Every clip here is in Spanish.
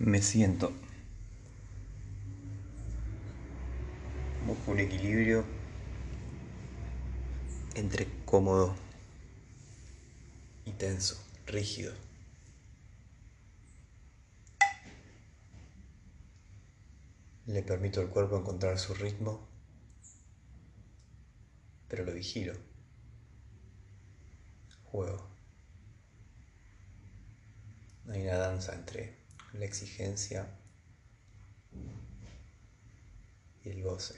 Me siento. Busco un equilibrio entre cómodo y tenso, rígido. Le permito al cuerpo encontrar su ritmo, pero lo vigilo. Juego. Hay una danza entre la exigencia y el goce.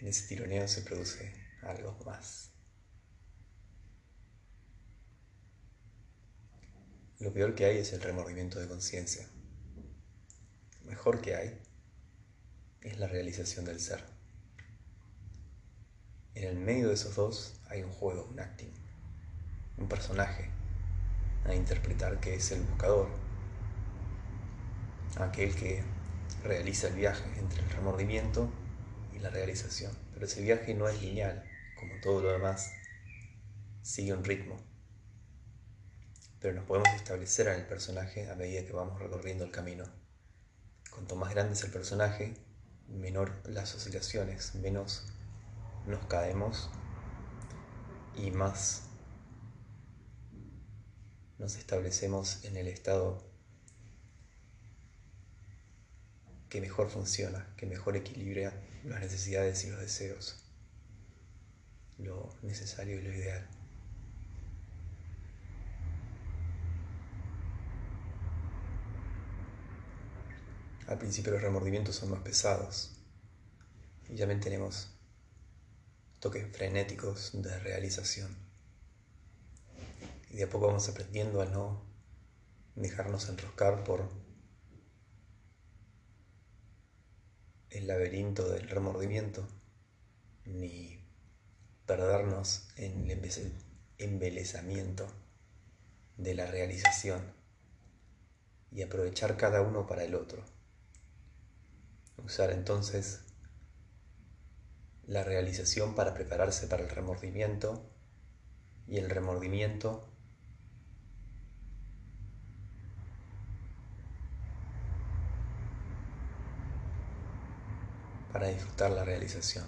En ese tironeo se produce algo más. Lo peor que hay es el remordimiento de conciencia. Lo mejor que hay es la realización del ser. En el medio de esos dos hay un juego, un acting, un personaje a interpretar que es el buscador, aquel que realiza el viaje entre el remordimiento y la realización. Pero ese viaje no es lineal, como todo lo demás, sigue un ritmo. Pero nos podemos establecer en el personaje a medida que vamos recorriendo el camino. Cuanto más grande es el personaje, menor las oscilaciones, menos nos caemos y más nos establecemos en el estado que mejor funciona, que mejor equilibra las necesidades y los deseos, lo necesario y lo ideal. Al principio los remordimientos son más pesados y ya tenemos toques frenéticos de realización. Y de a poco vamos aprendiendo a no dejarnos enroscar por el laberinto del remordimiento, ni perdernos en el embelezamiento de la realización y aprovechar cada uno para el otro. Usar entonces la realización para prepararse para el remordimiento y el remordimiento para disfrutar la realización.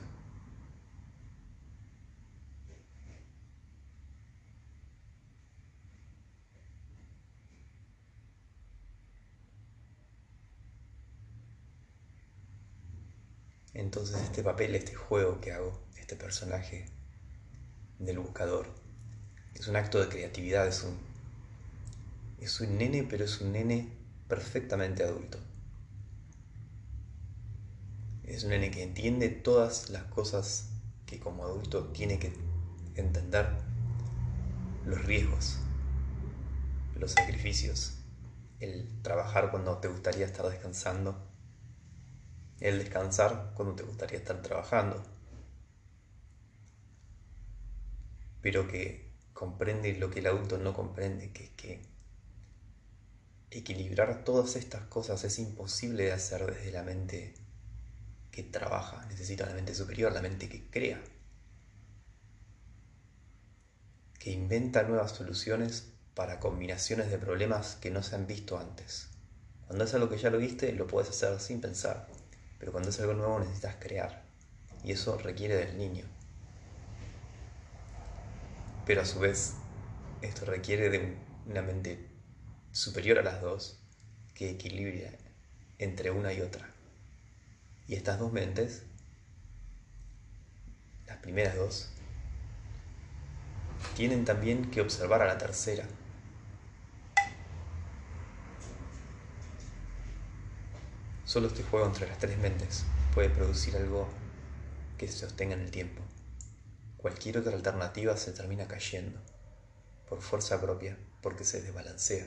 Entonces este papel, este juego que hago, este personaje del buscador, es un acto de creatividad, es un, es un nene, pero es un nene perfectamente adulto. Es un nene que entiende todas las cosas que como adulto tiene que entender. Los riesgos, los sacrificios, el trabajar cuando te gustaría estar descansando, el descansar cuando te gustaría estar trabajando, pero que comprende lo que el adulto no comprende, que es que equilibrar todas estas cosas es imposible de hacer desde la mente que trabaja, necesita la mente superior, la mente que crea, que inventa nuevas soluciones para combinaciones de problemas que no se han visto antes. Cuando es algo que ya lo viste, lo puedes hacer sin pensar, pero cuando es algo nuevo necesitas crear, y eso requiere del niño. Pero a su vez, esto requiere de una mente superior a las dos, que equilibra entre una y otra. Y estas dos mentes, las primeras dos, tienen también que observar a la tercera. Solo este juego entre las tres mentes puede producir algo que se sostenga en el tiempo. Cualquier otra alternativa se termina cayendo por fuerza propia porque se desbalancea.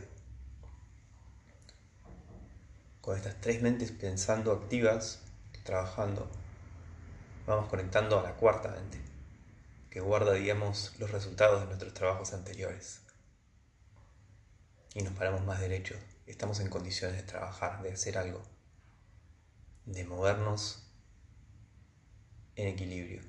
Con estas tres mentes pensando activas, trabajando, vamos conectando a la cuarta mente, que guarda, digamos, los resultados de nuestros trabajos anteriores. Y nos paramos más derechos, estamos en condiciones de trabajar, de hacer algo, de movernos en equilibrio.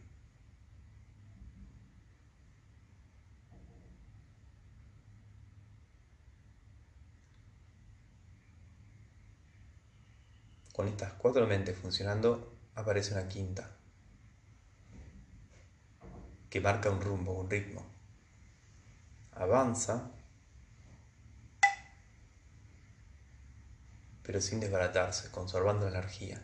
Con estas cuatro mentes funcionando, aparece una quinta, que marca un rumbo, un ritmo. Avanza, pero sin desbaratarse, conservando la energía.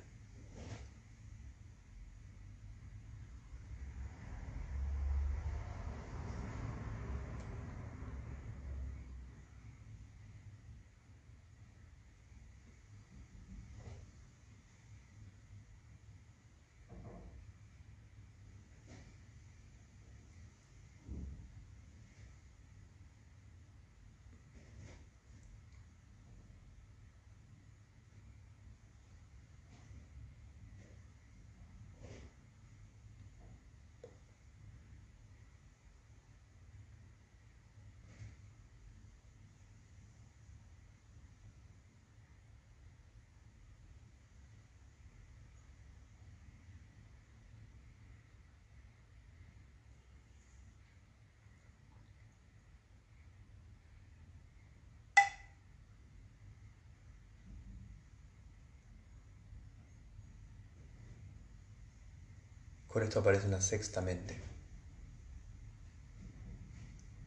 Por esto aparece una sexta mente.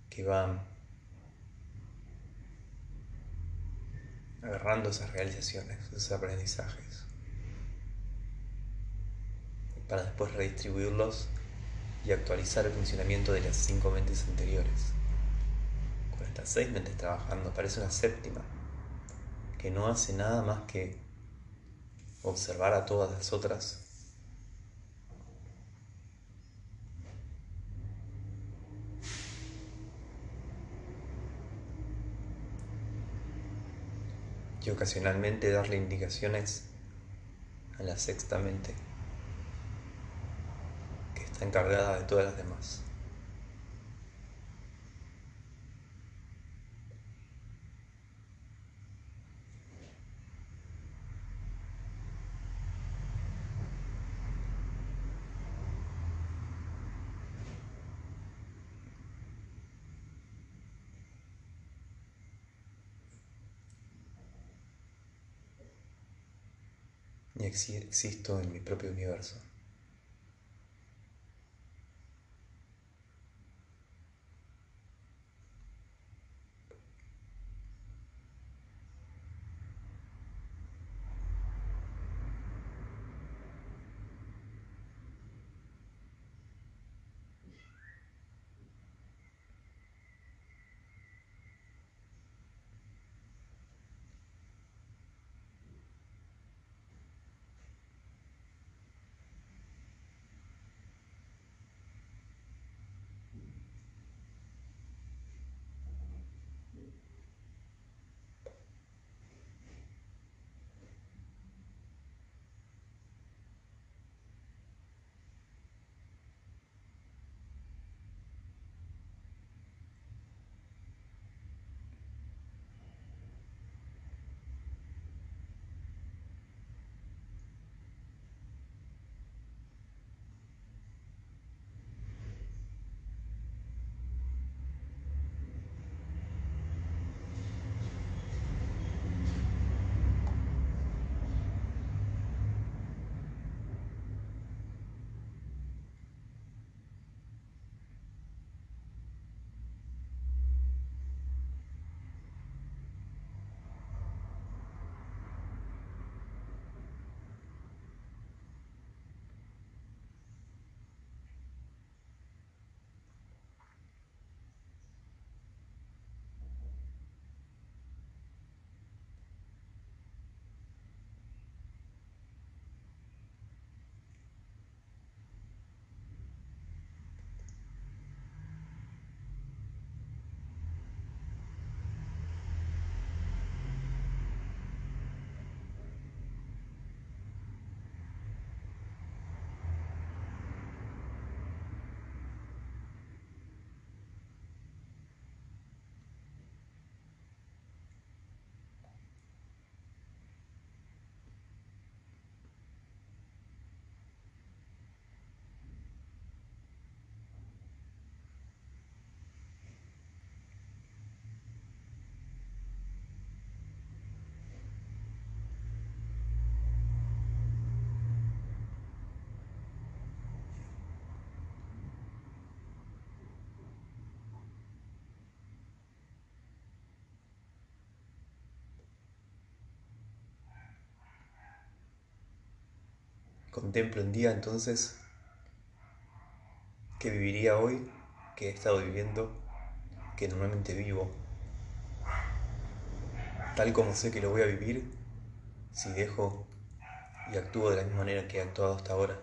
Que va agarrando esas realizaciones, esos aprendizajes, para después redistribuirlos y actualizar el funcionamiento de las cinco mentes anteriores. Con estas seis mentes trabajando, aparece una séptima. Que no hace nada más que observar a todas las otras y ocasionalmente darle indicaciones a la sexta mente que está encargada de todas las demás. Y existo en mi propio universo. Contemplo un día entonces que viviría hoy, que he estado viviendo, que normalmente vivo, tal como sé que lo voy a vivir si dejo y actúo de la misma manera que he actuado hasta ahora.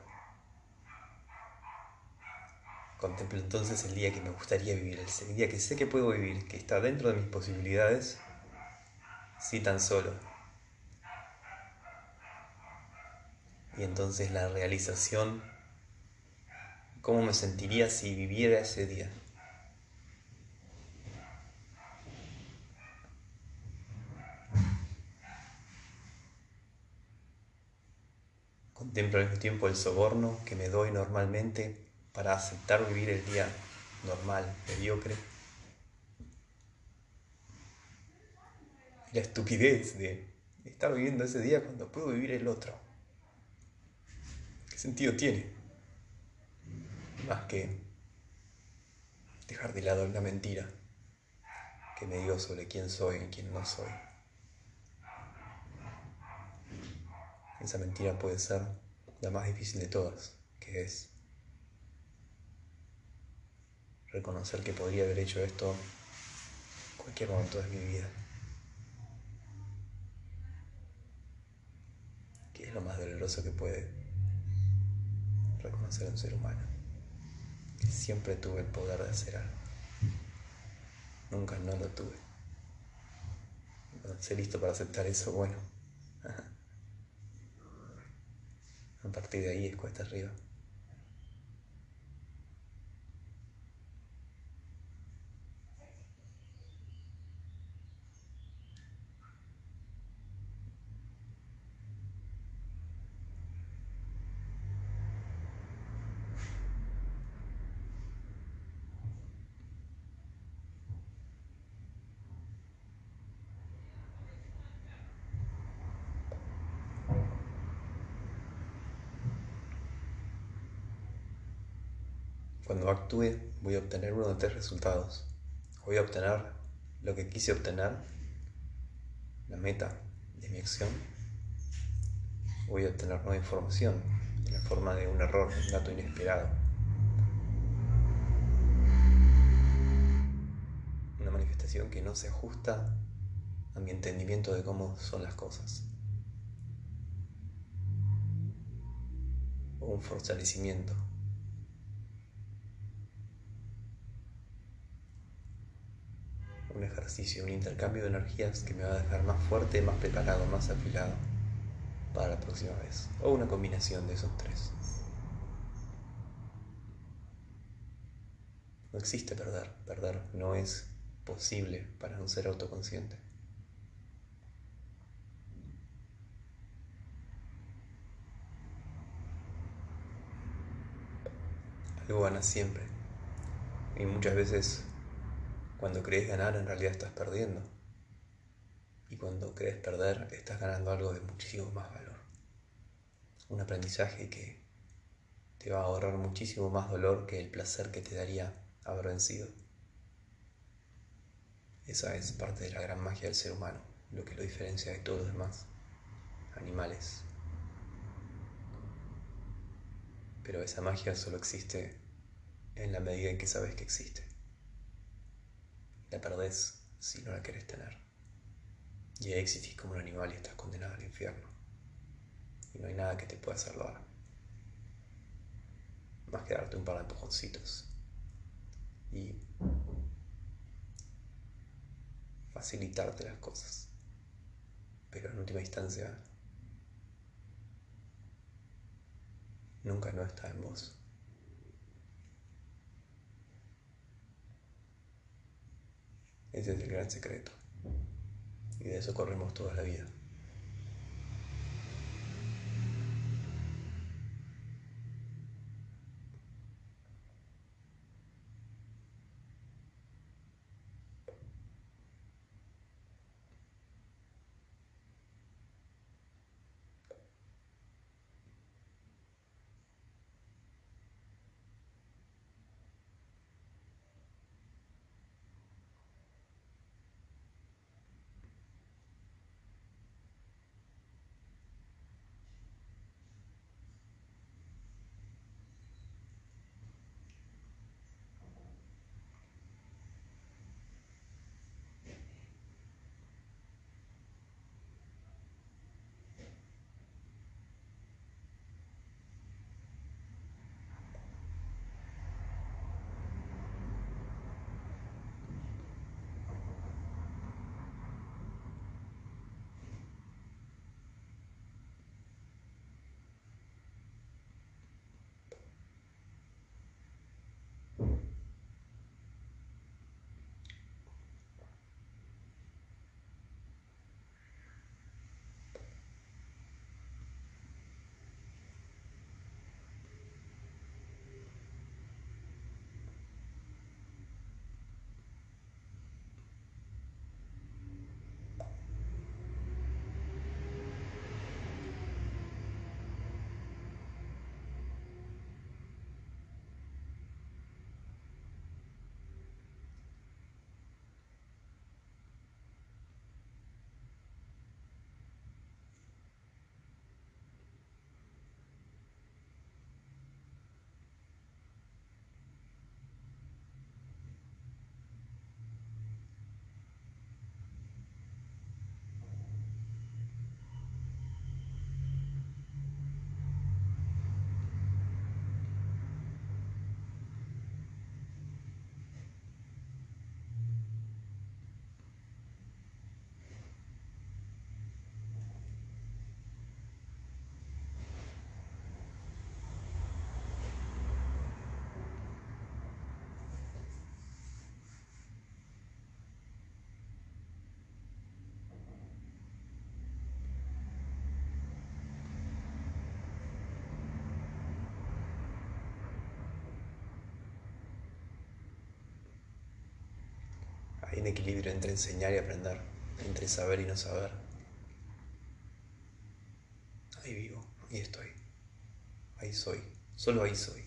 Contemplo entonces el día que me gustaría vivir, el día que sé que puedo vivir, que está dentro de mis posibilidades, si tan solo. Y entonces la realización, cómo me sentiría si viviera ese día. Contemplo al mismo tiempo el soborno que me doy normalmente para aceptar vivir el día normal, mediocre. la estupidez de estar viviendo ese día cuando puedo vivir el otro. ¿Qué sentido tiene? Más que dejar de lado la mentira que me digo sobre quién soy y quién no soy. Esa mentira puede ser la más difícil de todas, que es reconocer que podría haber hecho esto en cualquier momento de mi vida. Que es lo más doloroso que puede reconocer un ser humano. Siempre tuve el poder de hacer algo. Nunca no lo tuve. Esté listo para aceptar eso, bueno. A partir de ahí es cuesta arriba. Cuando actúe voy a obtener uno de tres resultados. Voy a obtener lo que quise obtener, la meta de mi acción. Voy a obtener nueva información en la forma de un error, un dato inesperado. Una manifestación que no se ajusta a mi entendimiento de cómo son las cosas. O un fortalecimiento un ejercicio, un intercambio de energías que me va a dejar más fuerte, más preparado, más afilado para la próxima vez. O una combinación de esos tres. No existe perder. Perder no es posible para un ser autoconsciente. Algo gana siempre. Y muchas veces cuando crees ganar, en realidad estás perdiendo. Y cuando crees perder, estás ganando algo de muchísimo más valor. Un aprendizaje que te va a ahorrar muchísimo más dolor que el placer que te daría haber vencido. Esa es parte de la gran magia del ser humano, lo que lo diferencia de todos los demás animales. Pero esa magia solo existe en la medida en que sabes que existe la perdés si no la querés tener. Y ahí existís como un animal y estás condenado al infierno. Y no hay nada que te pueda salvar. Más que darte un par de empujoncitos. Y facilitarte las cosas. Pero en última instancia, nunca no está en vos. Ese es el gran secreto. Y de eso corremos toda la vida. Equilibrio entre enseñar y aprender, entre saber y no saber. Ahí vivo, ahí estoy, ahí soy, solo ahí soy.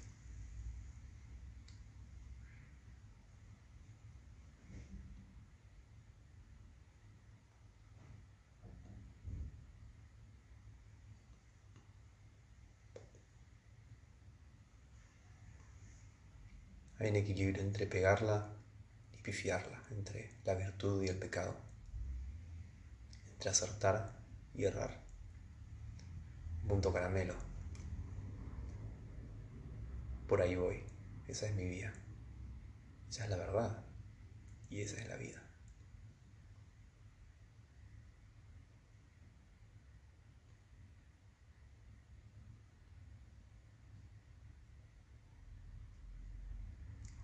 Hay un equilibrio entre pegarla entre la virtud y el pecado, entre acertar y errar. Punto caramelo. Por ahí voy. Esa es mi vida. Esa es la verdad. Y esa es la vida.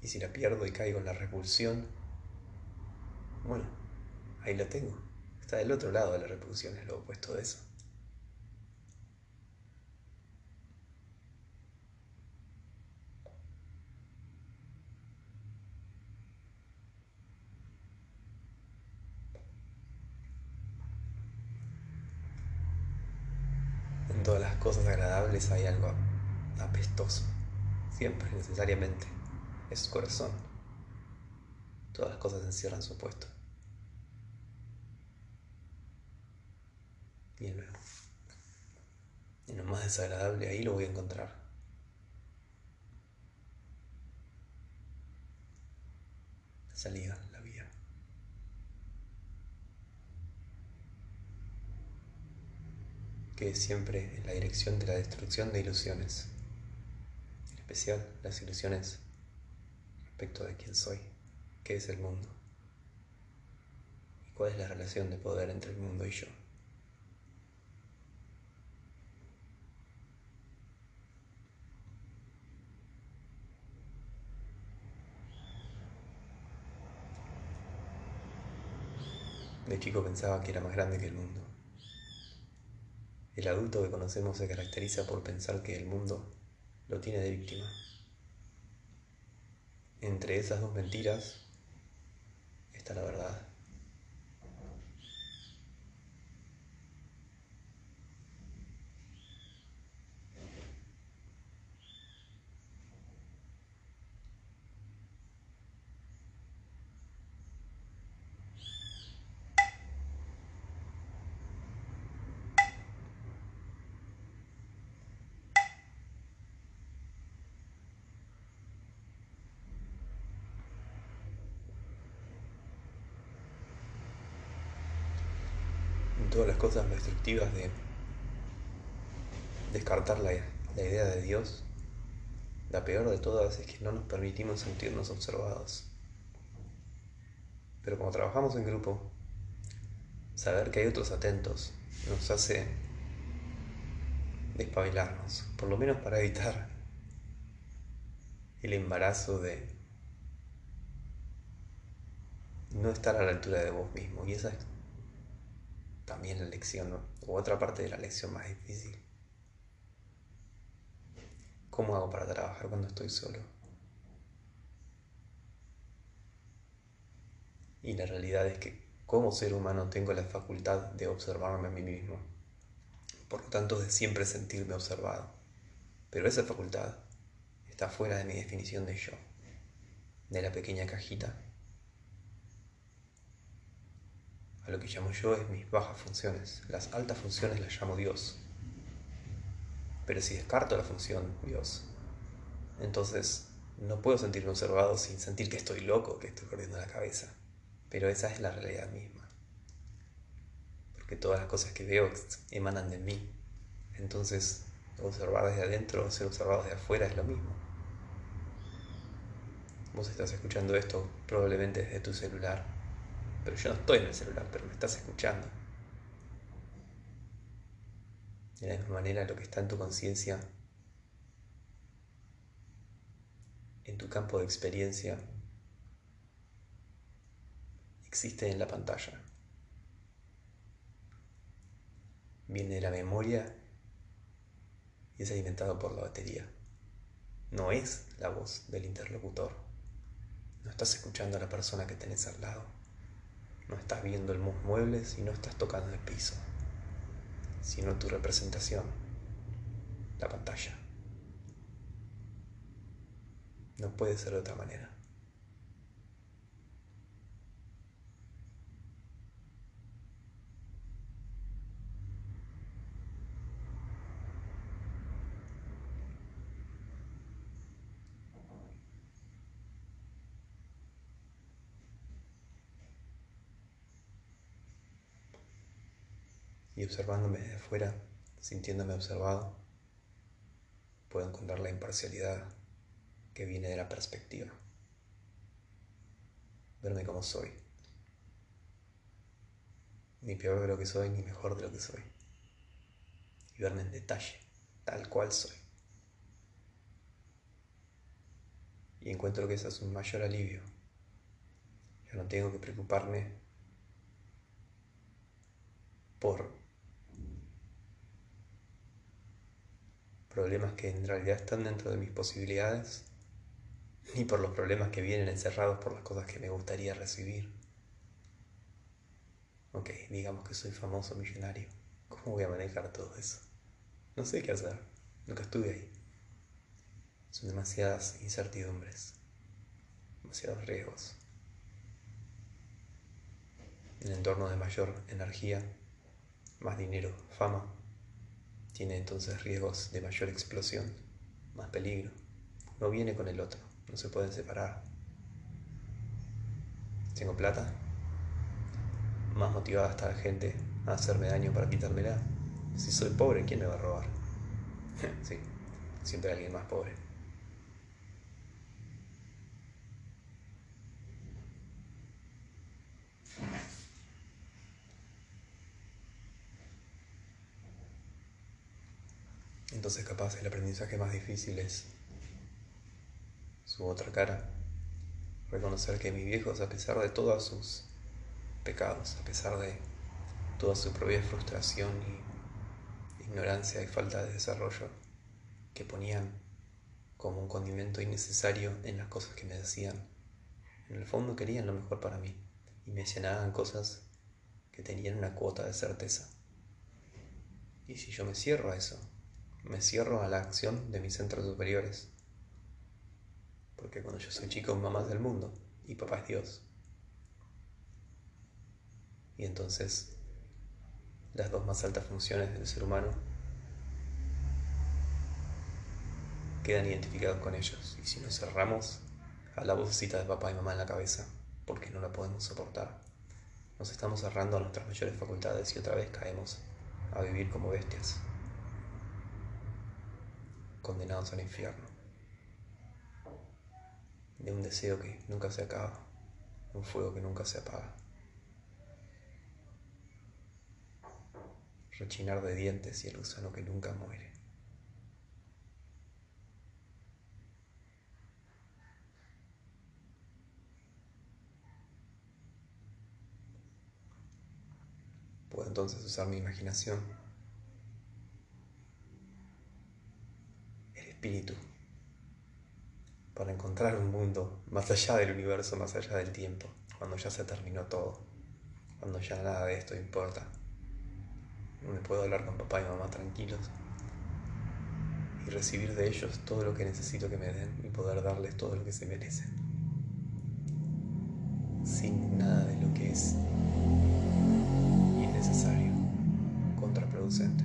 Y si la pierdo y caigo en la repulsión, bueno, ahí lo tengo. Está del otro lado de la repulsión, es lo opuesto de eso. En todas las cosas agradables hay algo apestoso, siempre, necesariamente su corazón. Todas las cosas encierran su opuesto. Y en lo, en lo más desagradable ahí lo voy a encontrar. La salida, la vía. Que es siempre en la dirección de la destrucción de ilusiones. En especial las ilusiones respecto de quién soy, qué es el mundo y cuál es la relación de poder entre el mundo y yo. De chico pensaba que era más grande que el mundo. El adulto que conocemos se caracteriza por pensar que el mundo lo tiene de víctima entre esas dos mentiras está la verdad. Todas las cosas destructivas de descartar la, la idea de Dios, la peor de todas es que no nos permitimos sentirnos observados. Pero como trabajamos en grupo, saber que hay otros atentos nos hace despabilarnos, por lo menos para evitar el embarazo de no estar a la altura de vos mismo. Y esa es también la lección, o otra parte de la lección más difícil. ¿Cómo hago para trabajar cuando estoy solo? Y la realidad es que como ser humano tengo la facultad de observarme a mí mismo. Por lo tanto, de siempre sentirme observado. Pero esa facultad está fuera de mi definición de yo, de la pequeña cajita a lo que llamo yo es mis bajas funciones. Las altas funciones las llamo Dios. Pero si descarto la función Dios, entonces no puedo sentirme observado sin sentir que estoy loco, que estoy perdiendo la cabeza. Pero esa es la realidad misma. Porque todas las cosas que veo emanan de mí. Entonces, observar desde adentro ser observado desde afuera es lo mismo. Vos estás escuchando esto probablemente desde tu celular pero yo no estoy en el celular, pero me estás escuchando. De la misma manera, lo que está en tu conciencia, en tu campo de experiencia, existe en la pantalla. Viene de la memoria y es alimentado por la batería. No es la voz del interlocutor. No estás escuchando a la persona que tenés al lado No estás viendo el muebles y no estás tocando el piso, sino tu representación, la pantalla. No puede ser de otra manera. Y observándome de afuera, sintiéndome observado, puedo encontrar la imparcialidad que viene de la perspectiva. Verme como soy. Ni peor de lo que soy, ni mejor de lo que soy. Y verme en detalle, tal cual soy. Y encuentro que eso es un mayor alivio. Ya no tengo que preocuparme por problemas que en realidad están dentro de mis posibilidades, ni por los problemas que vienen encerrados por las cosas que me gustaría recibir. Ok, digamos que soy famoso millonario. ¿Cómo voy a manejar todo eso? No sé qué hacer. Nunca estuve ahí. Son demasiadas incertidumbres, demasiados riesgos. En entorno de mayor energía, más dinero, fama, tiene entonces riesgos de mayor explosión, más peligro. No viene con el otro, no se pueden separar. Tengo plata, más motivada está la gente a hacerme daño para quitármela. Si soy pobre, ¿quién me va a robar? sí, siempre alguien más pobre. Entonces capaz el aprendizaje más difícil es su otra cara. Reconocer que mis viejos, a pesar de todos sus pecados, a pesar de toda su propia frustración y ignorancia y falta de desarrollo, que ponían como un condimento innecesario en las cosas que me decían, en el fondo querían lo mejor para mí y me llenaban cosas que tenían una cuota de certeza. Y si yo me cierro a eso, me cierro a la acción de mis centros superiores. Porque cuando yo soy chico, mamá es del mundo y papá es Dios. Y entonces las dos más altas funciones del ser humano quedan identificados con ellos. Y si nos cerramos a la vocecita de papá y mamá en la cabeza, porque no la podemos soportar, nos estamos cerrando a nuestras mayores facultades y otra vez caemos a vivir como bestias condenados al infierno, de un deseo que nunca se acaba, un fuego que nunca se apaga. Rechinar de dientes y el gusano que nunca muere. Puedo entonces usar mi imaginación para encontrar un mundo más allá del universo, más allá del tiempo, cuando ya se terminó todo, cuando ya nada de esto importa, donde puedo hablar con papá y mamá tranquilos y recibir de ellos todo lo que necesito que me den y poder darles todo lo que se merecen, sin nada de lo que es innecesario, contraproducente,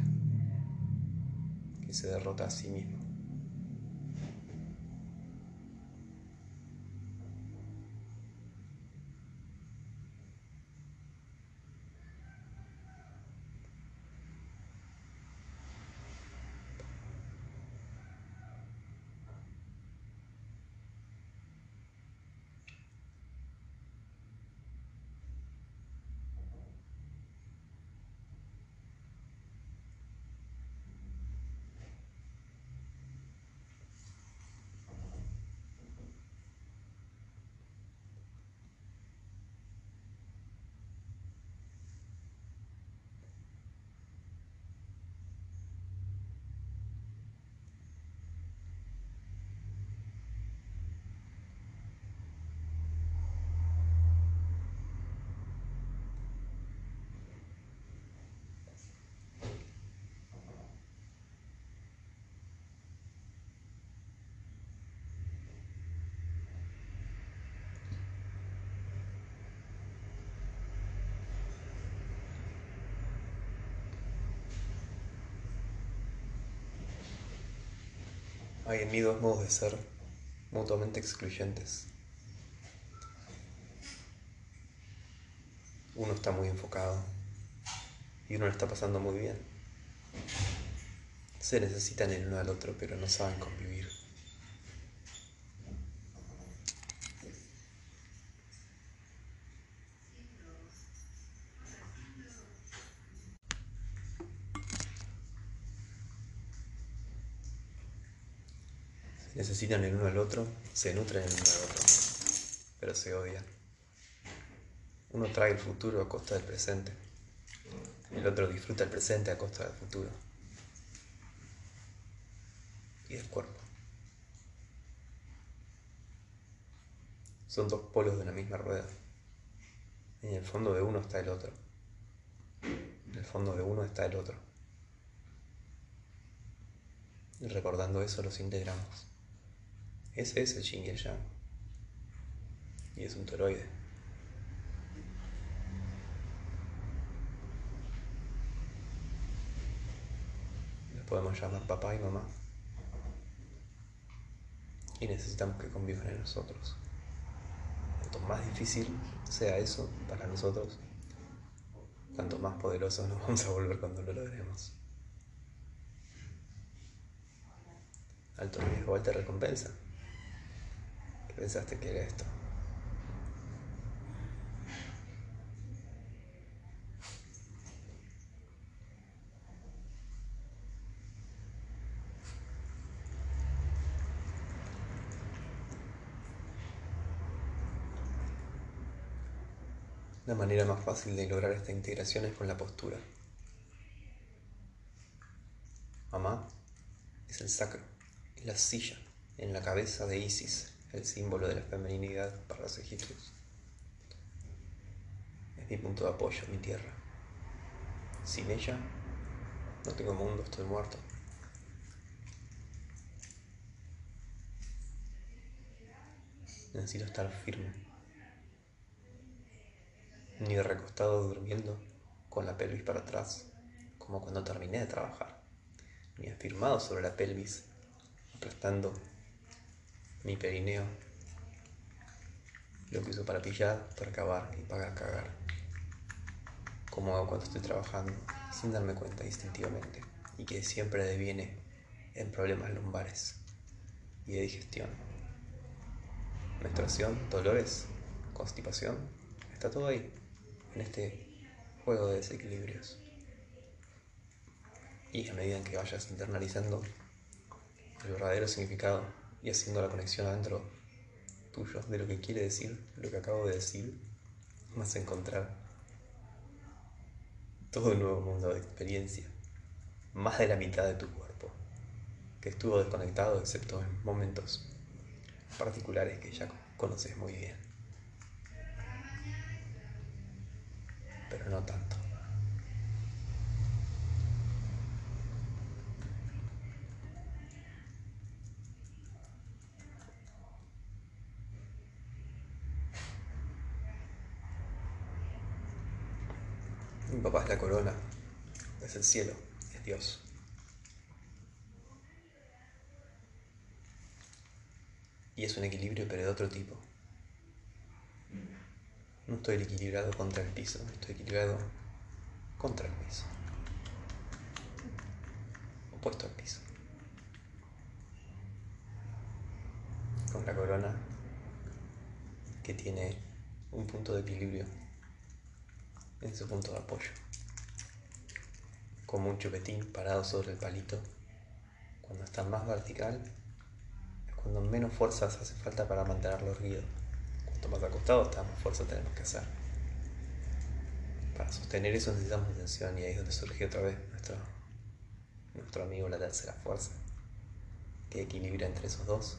que se derrota a sí mismo. Hay en mí dos modos de ser mutuamente excluyentes. Uno está muy enfocado y uno lo está pasando muy bien. Se necesitan el uno al otro, pero no saben convivir. Necesitan el uno al otro, se nutren el uno al otro, pero se odian. Uno trae el futuro a costa del presente, el otro disfruta el presente a costa del futuro y del cuerpo. Son dos polos de una misma rueda. En el fondo de uno está el otro. En el fondo de uno está el otro. Y recordando eso los integramos. Ese es el yin y el yang. Y es un toroide. Los podemos llamar papá y mamá. Y necesitamos que convivan en nosotros. Cuanto más difícil sea eso para nosotros, tanto más poderosos nos vamos a volver cuando lo logremos. Alto riesgo, alta recompensa pensaste que era esto? La manera más fácil de lograr esta integración es con la postura. Mamá es el sacro, es la silla en la cabeza de Isis, el símbolo de la femeninidad para los egipcios. Es mi punto de apoyo, mi tierra. Sin ella, no tengo mundo, estoy muerto. Necesito estar firme. Ni recostado durmiendo con la pelvis para atrás, como cuando terminé de trabajar, ni afirmado sobre la pelvis, aplastando mi perineo. Lo que uso para pillar, para acabar y para cagar. Como hago cuando estoy trabajando, sin darme cuenta instintivamente, y que siempre deviene en problemas lumbares y de digestión. Menstruación, dolores, constipación, está todo ahí, en este juego de desequilibrios. Y a medida que vayas internalizando el verdadero significado y haciendo la conexión adentro tuyo de lo que quiere decir, lo que acabo de decir, vas a encontrar todo un nuevo mundo de experiencia, más de la mitad de tu cuerpo, que estuvo desconectado excepto en momentos particulares que ya conoces muy bien, pero no tanto. Mi papá es la corona, es el cielo, es Dios. Y es un equilibrio, pero de otro tipo. No estoy equilibrado contra el piso, estoy equilibrado contra el piso. Opuesto al piso. Con la corona que tiene un punto de equilibrio en su punto de apoyo. Como un chupetín parado sobre el palito, cuando está más vertical, es cuando menos fuerzas hace falta para mantenerlo erguido. Cuanto más acostado está, más fuerza tenemos que hacer. Para sostener eso necesitamos tensión y ahí es donde surge otra vez nuestro, nuestro amigo la tercera fuerza, que equilibra entre esos dos,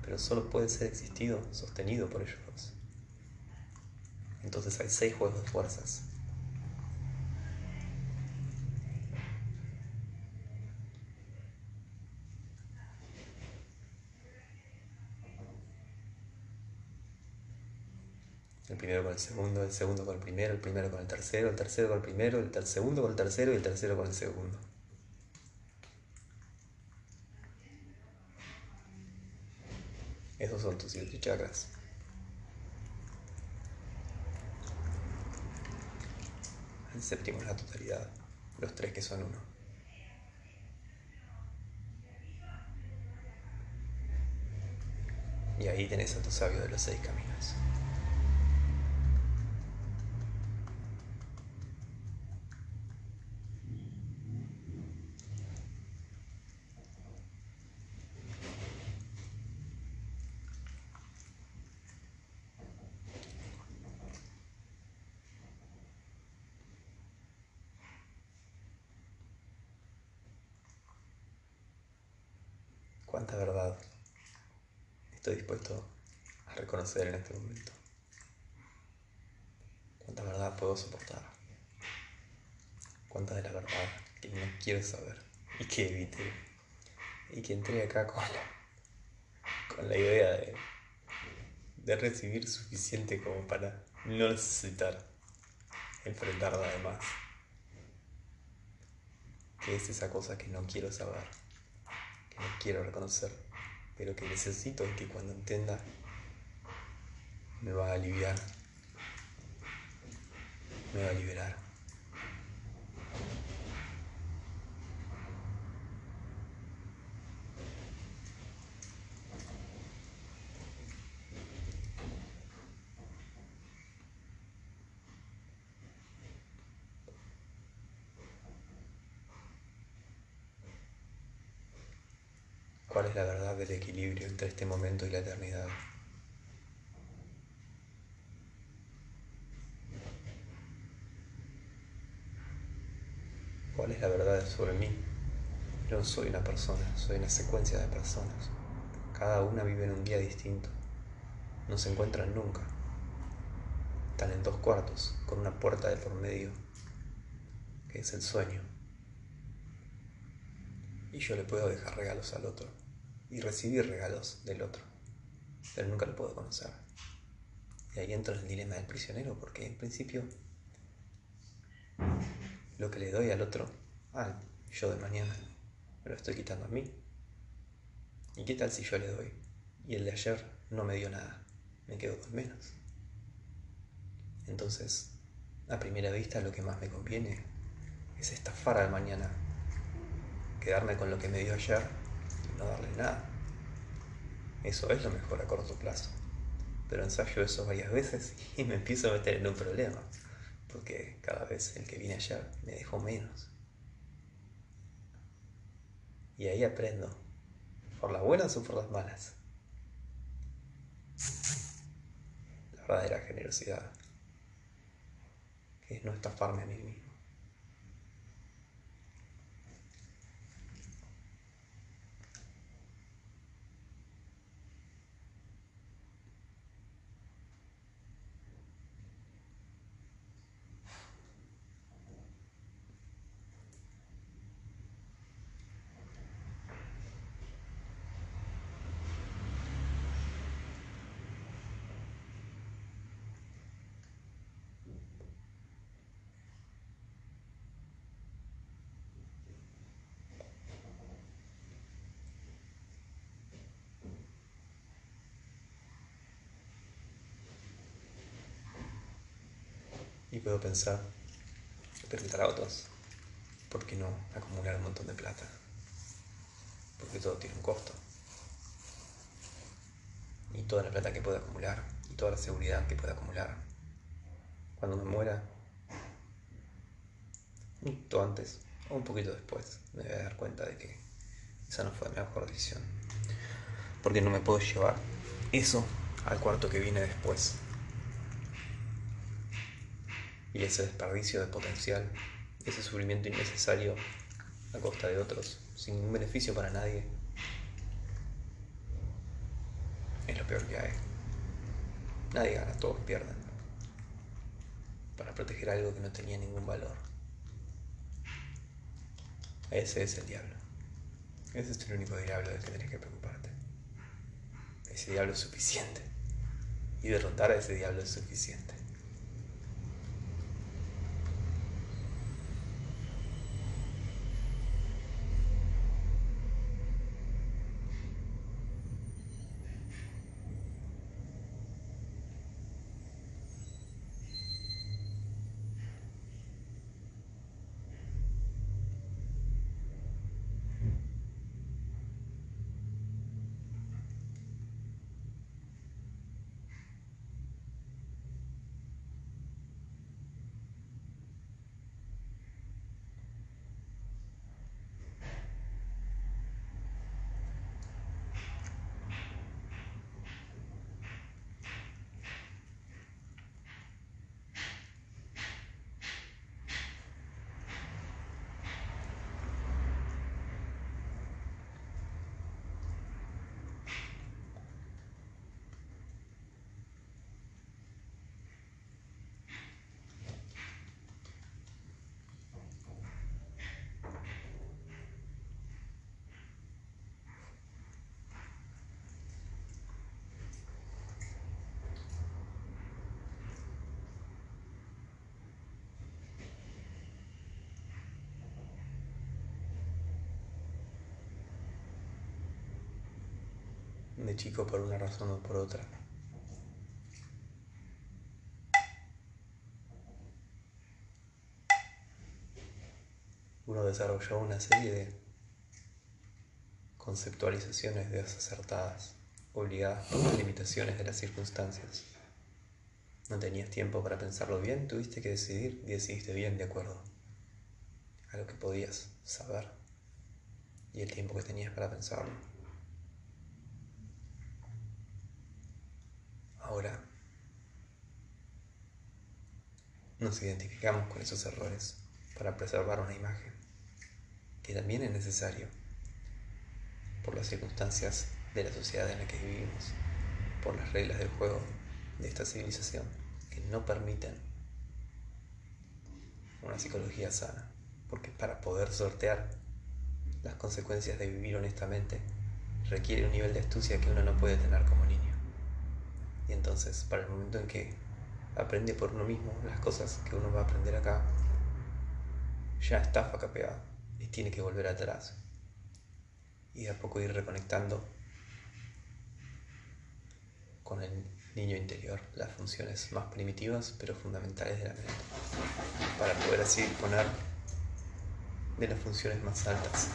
pero solo puede ser existido, sostenido por ellos dos. Entonces hay seis juegos de fuerzas el primero con el segundo, el segundo con el primero, el primero con el tercero, el tercero con el primero, el segundo con el tercero y el tercero con el segundo. Esos son tus siete chakras. El séptimo es la totalidad, los tres que son uno. Y ahí tenés a tu sabio de los seis caminos. Cuánta verdad estoy dispuesto a reconocer en este momento. Cuánta verdad puedo soportar. Cuánta de la verdad que no quiero saber y que evite. Y que entré acá con la, con la idea de, de recibir suficiente como para no necesitar enfrentar nada más. Que es esa cosa que no quiero saber quiero reconocer, pero que necesito y que cuando entienda me va a aliviar, me va a liberar. ¿Cuál es la verdad del equilibrio entre este momento y la eternidad? ¿Cuál es la verdad sobre mí? Yo no soy una persona, soy una secuencia de personas. Cada una vive en un día distinto. No se encuentran nunca. Están en dos cuartos, con una puerta de por medio, que es el sueño. Y yo le puedo dejar regalos al otro y recibir regalos del otro, pero nunca lo puedo conocer. Y ahí entra el dilema del prisionero, porque en principio lo que le doy al otro, al yo de mañana, me lo estoy quitando a mí. ¿Y qué tal si yo le doy y el de ayer no me dio nada? Me quedo con menos. Entonces, a primera vista lo que más me conviene es estafar al mañana, quedarme con lo que me dio ayer no darle nada. Eso es lo mejor a corto plazo. Pero ensayo eso varias veces y me empiezo a meter en un problema. Porque cada vez el que viene allá me dejó menos. Y ahí aprendo. Por las buenas o por las malas. La verdadera generosidad. Que es no estafarme a mí mismo. Puedo pensar, preguntar a otros, ¿por qué no acumular un montón de plata? Porque todo tiene un costo. Y toda la plata que pueda acumular, y toda la seguridad que pueda acumular, cuando me muera, un poquito antes o un poquito después, me voy a dar cuenta de que esa no fue mi mejor decisión. Porque no me puedo llevar eso al cuarto que viene después y ese desperdicio de potencial, ese sufrimiento innecesario a costa de otros, sin ningún beneficio para nadie, es lo peor que hay. Nadie gana, todos pierden. Para proteger algo que no tenía ningún valor. Ese es el diablo. Ese es el único diablo del que tenés que preocuparte. Ese diablo es suficiente. Y derrotar a ese diablo es suficiente. De chico por una razón o por otra. Uno desarrolló una serie de conceptualizaciones desacertadas, obligadas por las limitaciones de las circunstancias. No tenías tiempo para pensarlo bien, tuviste que decidir y decidiste bien de acuerdo a lo que podías saber y el tiempo que tenías para pensarlo. Ahora nos identificamos con esos errores para preservar una imagen que también es necesario por las circunstancias de la sociedad en la que vivimos, por las reglas del juego de esta civilización que no permiten una psicología sana, porque para poder sortear las consecuencias de vivir honestamente requiere un nivel de astucia que uno no puede tener como niño. Entonces, para el momento en que aprende por uno mismo las cosas que uno va a aprender acá, ya está facapeado y tiene que volver atrás y de a poco ir reconectando con el niño interior, las funciones más primitivas pero fundamentales de la mente, para poder así disponer de las funciones más altas.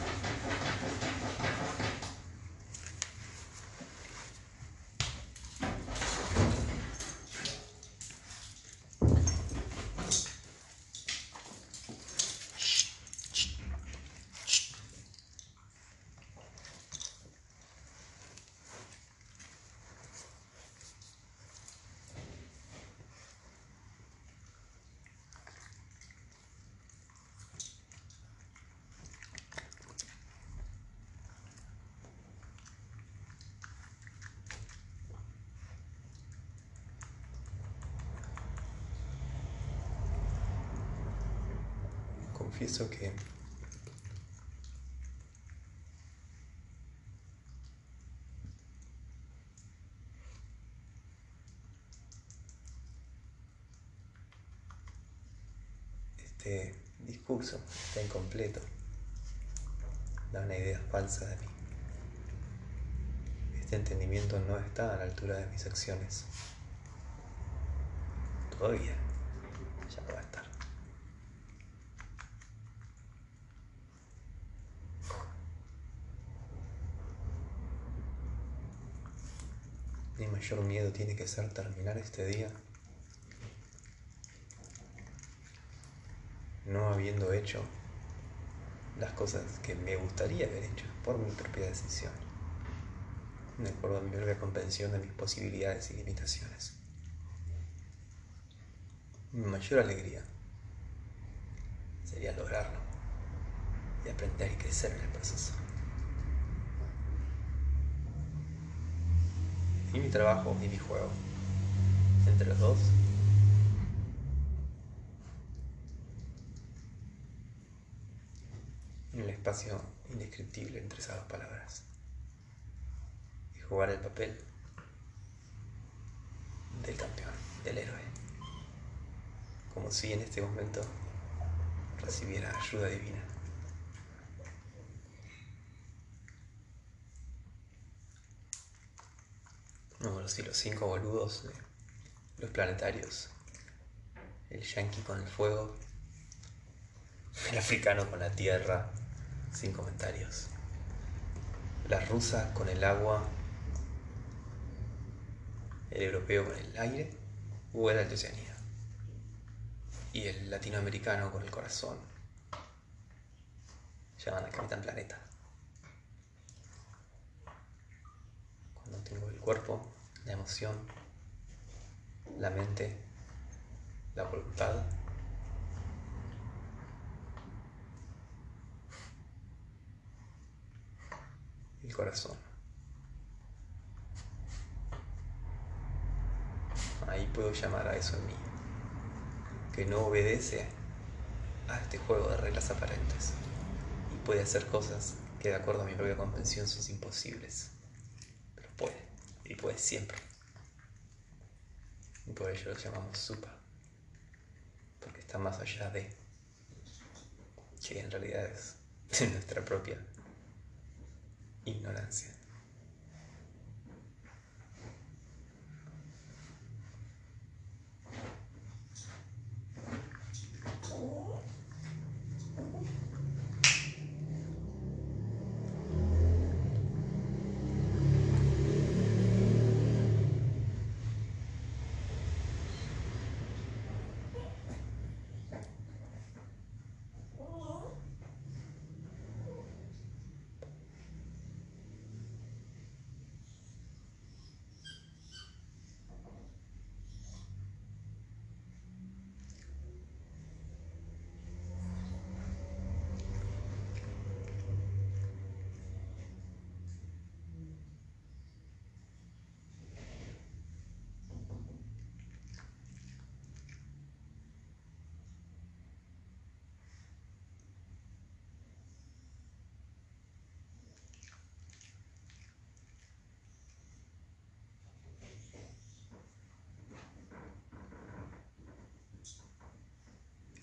Confieso que este discurso está incompleto, da una idea falsa de mí. Este entendimiento no está a la altura de mis acciones. Todavía ya va a estar. Mi mayor miedo tiene que ser terminar este día no habiendo hecho las cosas que me gustaría haber hecho por mi propia decisión, de acuerdo a mi propia comprensión de mis posibilidades y limitaciones. Mi mayor alegría sería lograrlo y aprender y crecer en el proceso. Y mi trabajo y mi juego. Entre los dos. En el espacio indescriptible entre esas dos palabras. Y jugar el papel del campeón, del héroe. Como si en este momento recibiera ayuda divina. No, sí, los cinco boludos de los planetarios. El yankee con el fuego. El africano con la tierra. Sin comentarios. La rusa con el agua. El europeo con el aire. O el Oceanía. Y el latinoamericano con el corazón. Llaman al Capitán Planeta. Cuando tengo el cuerpo, la emoción, la mente, la voluntad. El corazón. Ahí puedo llamar a eso en mí, que no obedece a este juego de reglas aparentes y puede hacer cosas que de acuerdo a mi propia comprensión son imposibles puede, y puede siempre. Y por ello lo llamamos supa, porque está más allá de, que en realidad es nuestra propia ignorancia.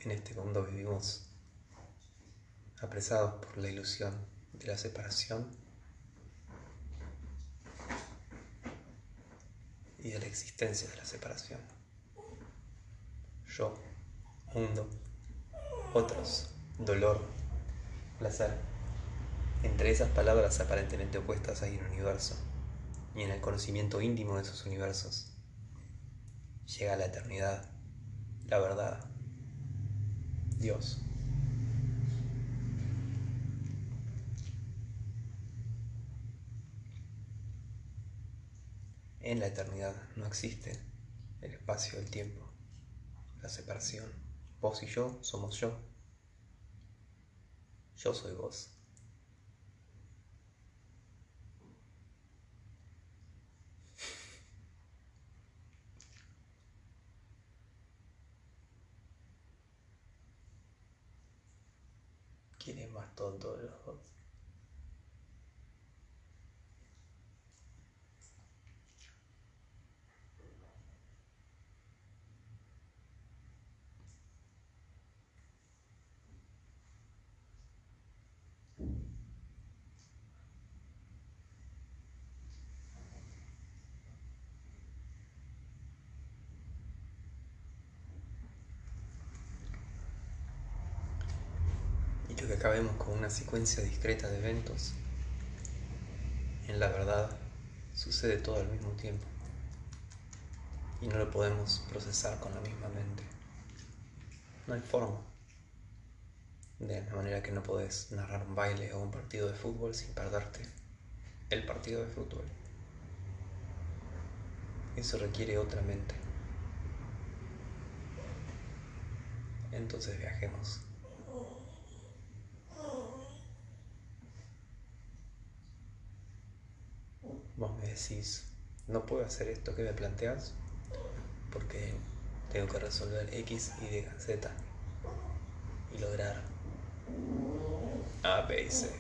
En este mundo vivimos apresados por la ilusión de la separación y de la existencia de la separación. Yo, mundo, otros, dolor, placer. Entre esas palabras aparentemente opuestas hay un universo, y en el conocimiento íntimo de esos universos llega la eternidad, la verdad, Dios. En la eternidad no existe el espacio, el tiempo, la separación. Vos y yo somos yo. Yo soy vos. ¿Quién es que acabemos con una secuencia discreta de eventos, en la verdad sucede todo al mismo tiempo y no lo podemos procesar con la misma mente. No hay forma. De la manera que no podés narrar un baile o un partido de fútbol sin perderte el partido de fútbol. Eso requiere otra mente. Entonces viajemos. Me decís, no puedo hacer esto que me planteas porque tengo que resolver X, Y, Z y lograr A, B y C.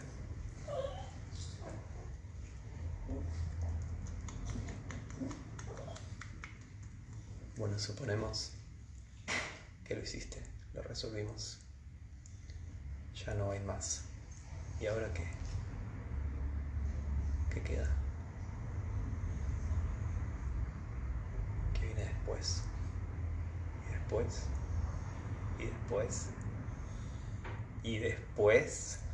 Bueno, suponemos que lo hiciste, lo resolvimos. Ya no hay más. ¿Y ahora qué? ¿Qué queda? Después. Y después. Y después. Y después.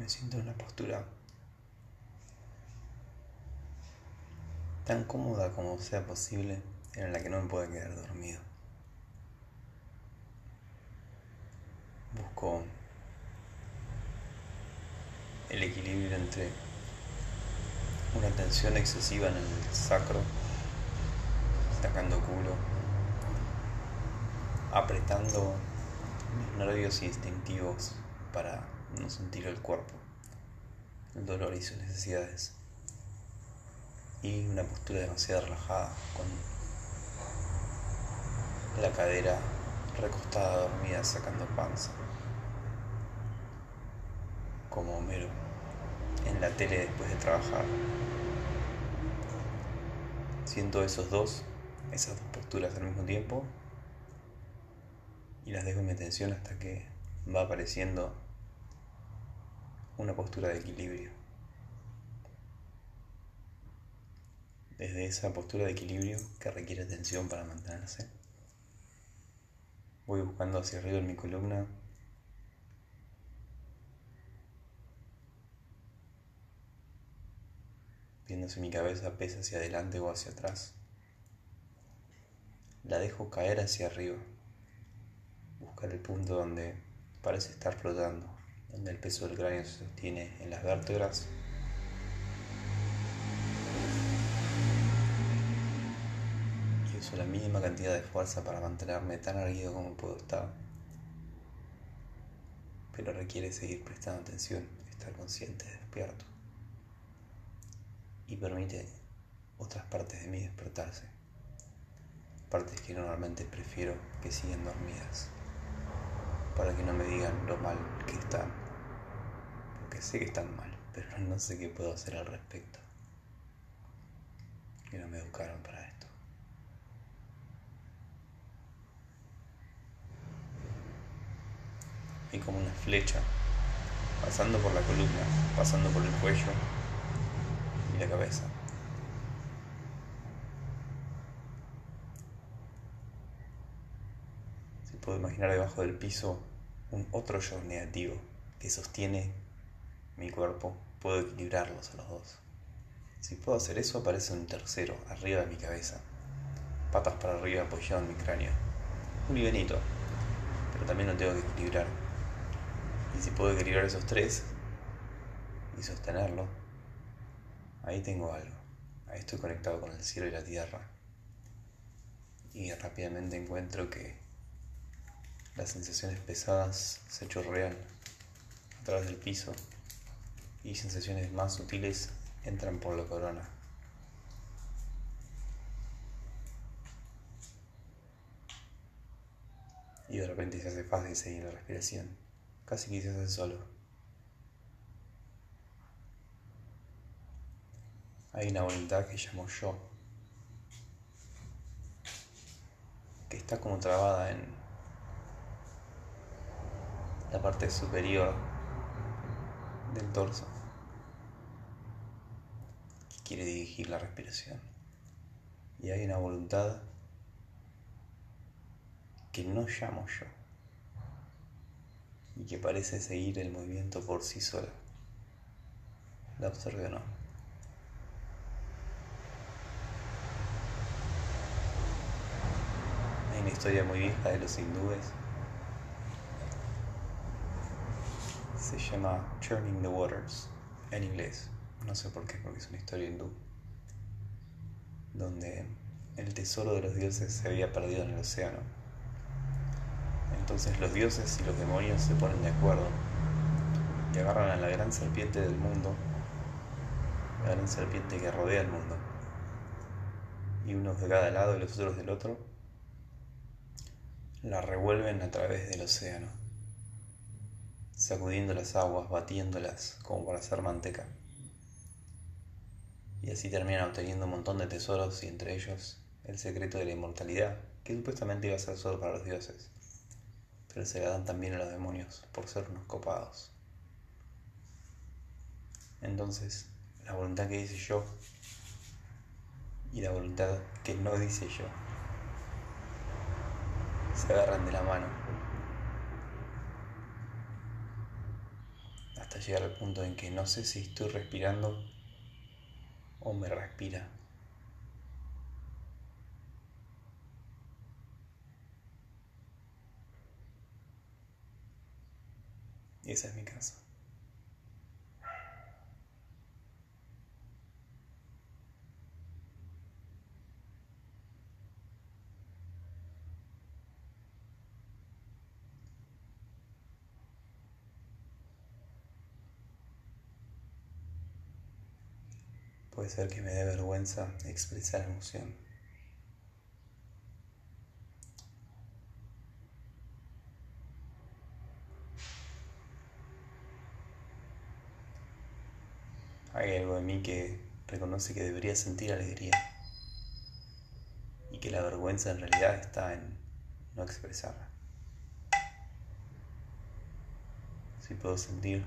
me siento en una postura tan cómoda como sea posible en la que no me pueda quedar dormido. Busco el equilibrio entre una tensión excesiva en el sacro, sacando culo, apretando mis nervios instintivos para no sentir el cuerpo, el dolor y sus necesidades. Y una postura demasiado relajada, con la cadera recostada, dormida, sacando panza. Como Homero en la tele después de trabajar. Siento esos dos, esas dos posturas al mismo tiempo y las dejo en mi atención hasta que va apareciendo una postura de equilibrio. Desde esa postura de equilibrio que requiere atención para mantenerse, voy buscando hacia arriba en mi columna viendo si mi cabeza pesa hacia adelante o hacia atrás. La dejo caer hacia arriba, buscar el punto donde parece estar flotando donde el peso del cráneo se sostiene en las vértebras. Y la mínima cantidad de fuerza para mantenerme tan erguido como puedo estar. pero requiere seguir prestando atención, estar consciente, despierto. Y permite otras partes de mí despertarse. Partes que normalmente prefiero que sigan dormidas. Para que no me digan lo mal que están. Porque sé que están mal, pero no sé qué puedo hacer al respecto. Que no me educaron para esto. Y como una flecha, pasando por la columna, pasando por el cuello y la cabeza. Si puedo imaginar debajo del piso un otro yo negativo que sostiene mi cuerpo, puedo equilibrarlos a los dos. Si puedo hacer eso, aparece un tercero arriba de mi cabeza, patas para arriba apoyado en mi cráneo. Un libenito, pero también lo tengo que equilibrar si puedo equilibrar esos tres y sostenerlo, ahí tengo algo. Ahí estoy conectado con el cielo y la tierra. Y rápidamente encuentro que las sensaciones pesadas se chorrean a través del piso y sensaciones más sutiles entran por la corona. Y de repente se hace fácil seguir la respiración casi que se hace solo. Hay una voluntad que llamo yo, que está como trabada en la parte superior del torso, que quiere dirigir la respiración. Y hay una voluntad que no llamo yo y que parece seguir el movimiento por sí sola. ¿La observe o no? Hay una historia muy vieja de los hindúes. Se llama Churning the Waters en inglés. No sé por qué, porque es una historia hindú. Donde el tesoro de los dioses se había perdido en el océano entonces los dioses y los demonios se ponen de acuerdo y agarran a la gran serpiente del mundo, la gran serpiente que rodea el mundo, y unos de cada lado y los otros del otro, la revuelven a través del océano, sacudiendo las aguas, batiéndolas como para hacer manteca. Y así terminan obteniendo un montón de tesoros y entre ellos el secreto de la inmortalidad, que supuestamente iba a ser solo para los dioses pero se dan también a los demonios por ser unos copados. Entonces, la voluntad que dice yo y la voluntad que no dice yo se agarran de la mano hasta llegar al punto en que no sé si estoy respirando o me respira. Y esa es mi casa. Puede ser que me dé vergüenza expresar emoción. Hay algo de mí que reconoce que debería sentir alegría y que la vergüenza en realidad está en no expresarla. Si puedo sentir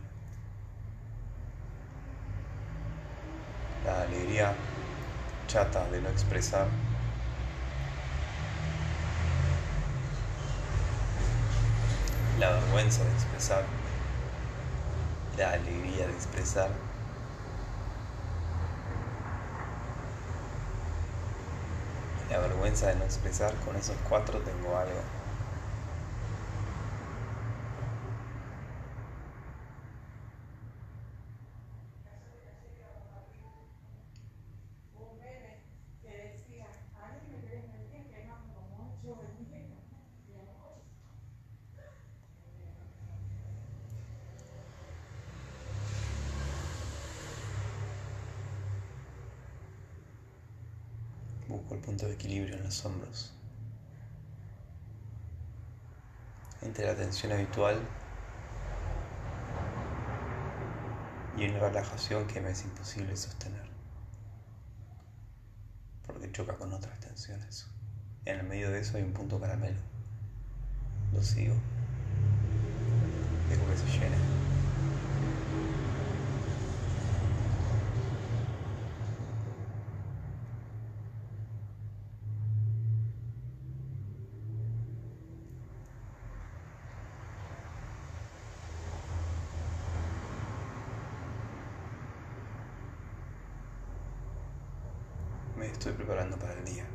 la alegría chata de no expresar, la vergüenza de expresar, la alegría de expresar, la vergüenza de no expresar, con esos cuatro tengo algo. Busco el punto de equilibrio en hombros. Entre la tensión habitual y una relajación que me es imposible sostener. Porque choca con otras tensiones. En el medio de eso hay un punto caramelo. Lo sigo. Dejo que se llene. me estoy para el día.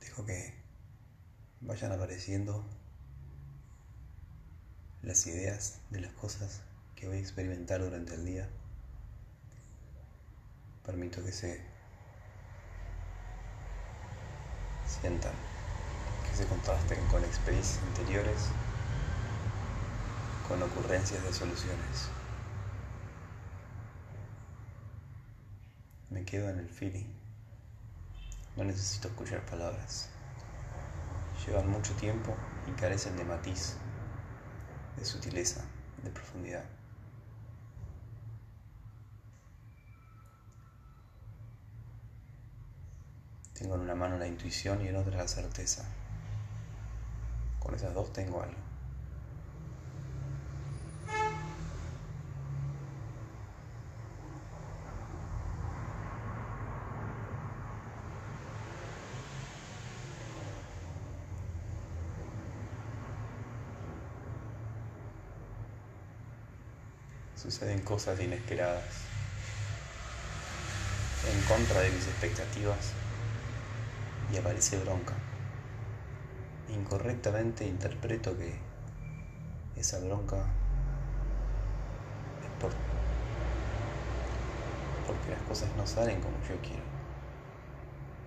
Dejo que vayan apareciendo las ideas de las cosas que voy a experimentar durante el día. Permito que se sientan, que se contrasten con experiencias anteriores, con ocurrencias de soluciones. Quedo en el feeling. No necesito escuchar palabras. Llevan mucho tiempo y carecen de matiz, de sutileza, de profundidad. Tengo en una mano la intuición y en otra la certeza. Con esas dos tengo algo. Suceden cosas inesperadas, en contra de mis expectativas, y aparece bronca. Incorrectamente interpreto que esa bronca es por, porque las cosas no salen como yo quiero.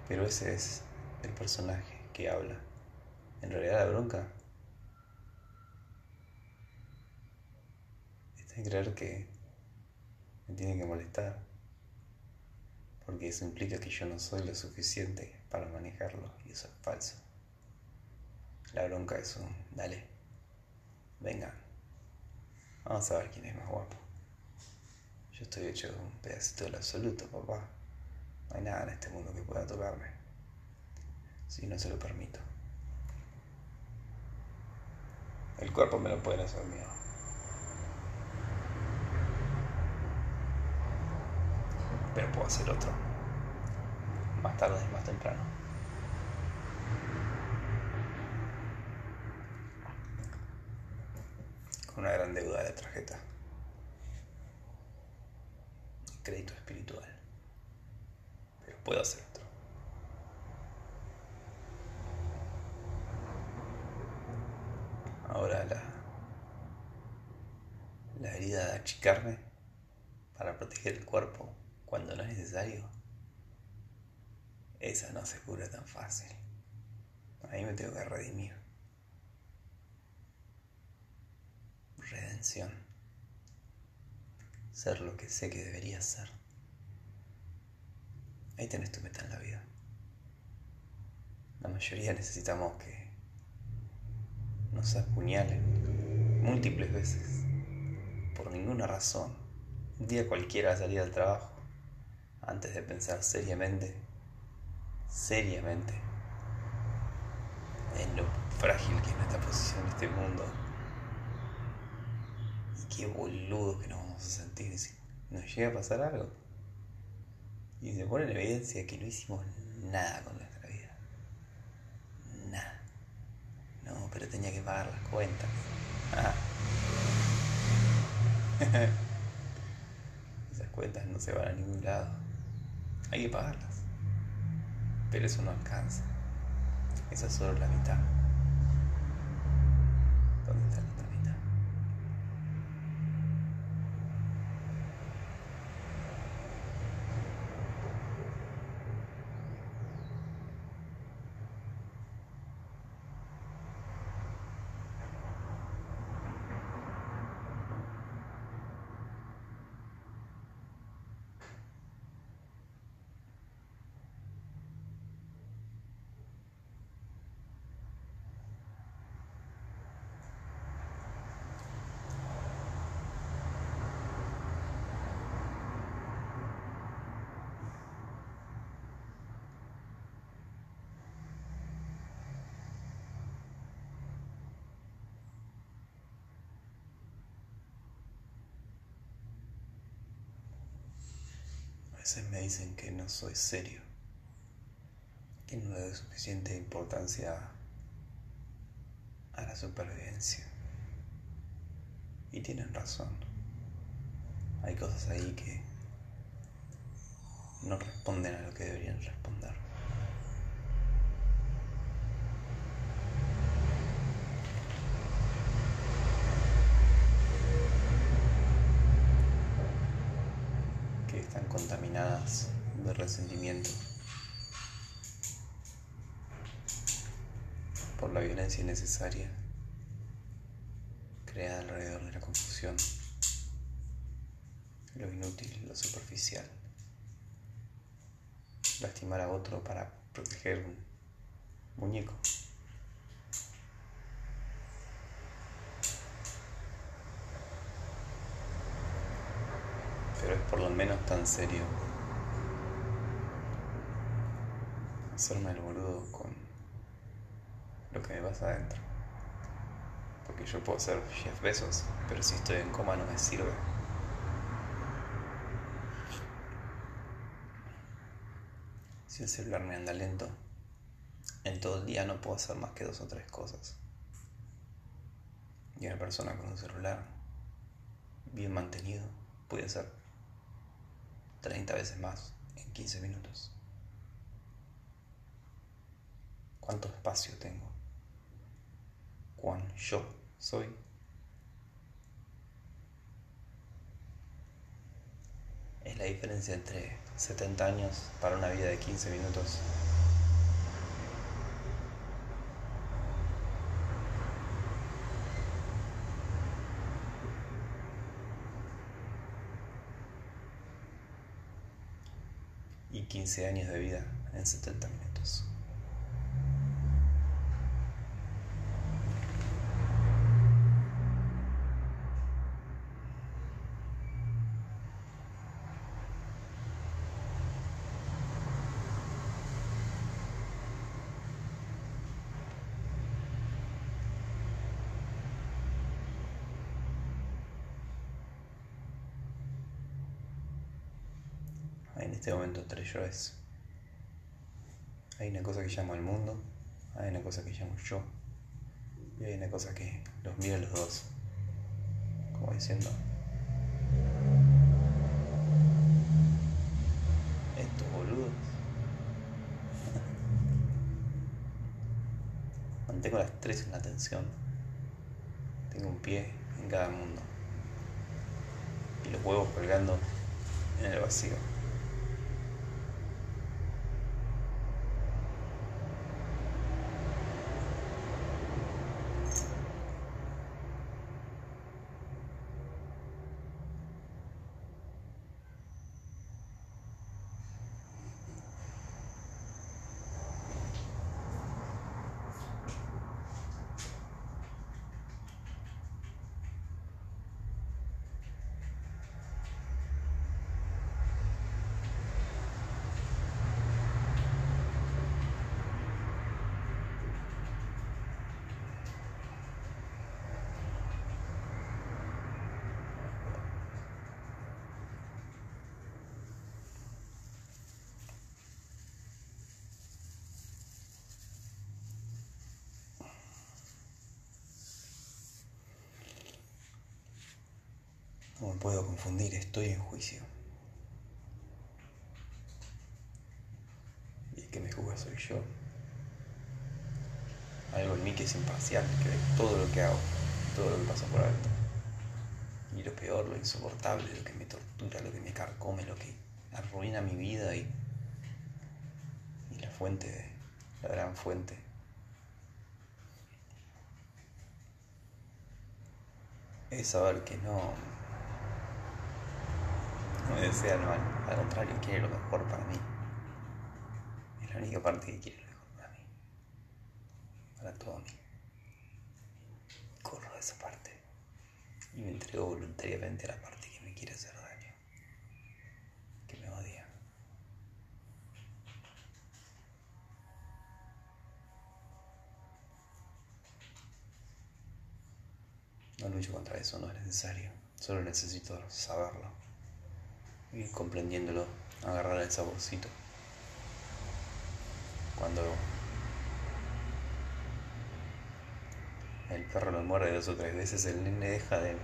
Pero ese es el personaje que habla. En realidad la bronca es creer que me tiene que molestar, porque eso implica que yo no soy lo suficiente para manejarlo y eso es falso. La bronca es un, dale, venga, vamos a ver quién es más guapo. Yo estoy hecho de un pedacito del absoluto, papá. No hay nada en este mundo que pueda tocarme, si no se lo permito. El cuerpo me lo puede hacer mío. Pero puedo hacer otro. Más tarde, más temprano. Con una gran deuda de la tarjeta. Crédito espiritual. Pero puedo hacer otro. Ahora la, la herida de achicarme para proteger el cuerpo cuando no es necesario, esa no se cura tan fácil. Ahí me tengo que redimir. Redención. Ser lo que sé que debería ser. Ahí tenés tu meta en la vida. La mayoría necesitamos que nos apuñalen múltiples veces, por ninguna razón. Un día cualquiera salir al trabajo antes de pensar seriamente, seriamente, en lo frágil que es nuestra posición en este mundo y qué boludo que nos vamos a sentir si nos llega a pasar algo. Y se pone en evidencia que no hicimos nada con nuestra vida. Nada. No, pero tenía que pagar las cuentas. Ah. Esas cuentas no se van a ningún lado. Hay que pagarlas. Pero eso no alcanza. Esa es solo la mitad. ¿Dónde está la otra mitad? Veces me dicen que no soy serio, que no le doy suficiente importancia a la supervivencia. Y tienen razón. Hay cosas ahí que no responden a lo que deberían responder. que están contaminadas de resentimiento por la violencia innecesaria creada alrededor de la confusión, lo inútil, lo superficial lastimar a otro para proteger un muñeco. Pero es por lo menos tan serio hacerme el boludo con lo que me pasa adentro. Porque yo puedo ser Jeff Bezos, pero si estoy en coma no me sirve. Si el celular me anda lento, en todo el día no puedo hacer más que dos o tres cosas. Y una persona con un celular bien mantenido puede hacer 30 veces más en 15 minutos. ¿Cuánto espacio tengo? ¿Cuán yo soy? Es la diferencia entre 70 años para una vida de 15 minutos. Y 15 años de vida en 70 minutos. en este yoes. Hay una cosa que llamo el mundo, hay una cosa que llamo yo, y hay una cosa que los mira los dos, como diciendo, estos boludos. Mantengo las tres en la atención, tengo un pie en cada mundo, y los huevos colgando en el vacío. No me puedo confundir, estoy en juicio. Y el que me juzga soy yo. Algo en mí que es imparcial, que ve todo lo que hago, todo lo que pasa por alto. Y lo peor, lo insoportable, lo que me tortura, lo que me carcome, lo que arruina mi vida y, y la fuente, la gran fuente. Es saber que no, no me desea al contrario, quiere lo mejor para mí. Es la única parte que quiere lo mejor para mí. Para todo mí. Corro de esa parte y me entrego voluntariamente a la parte que me quiere hacer daño, que me odia. No lucho contra eso, no es necesario. Solo necesito saberlo. Ir comprendiéndolo, agarrar el saborcito. Cuando el perro lo muerde dos o tres veces, el nene deja de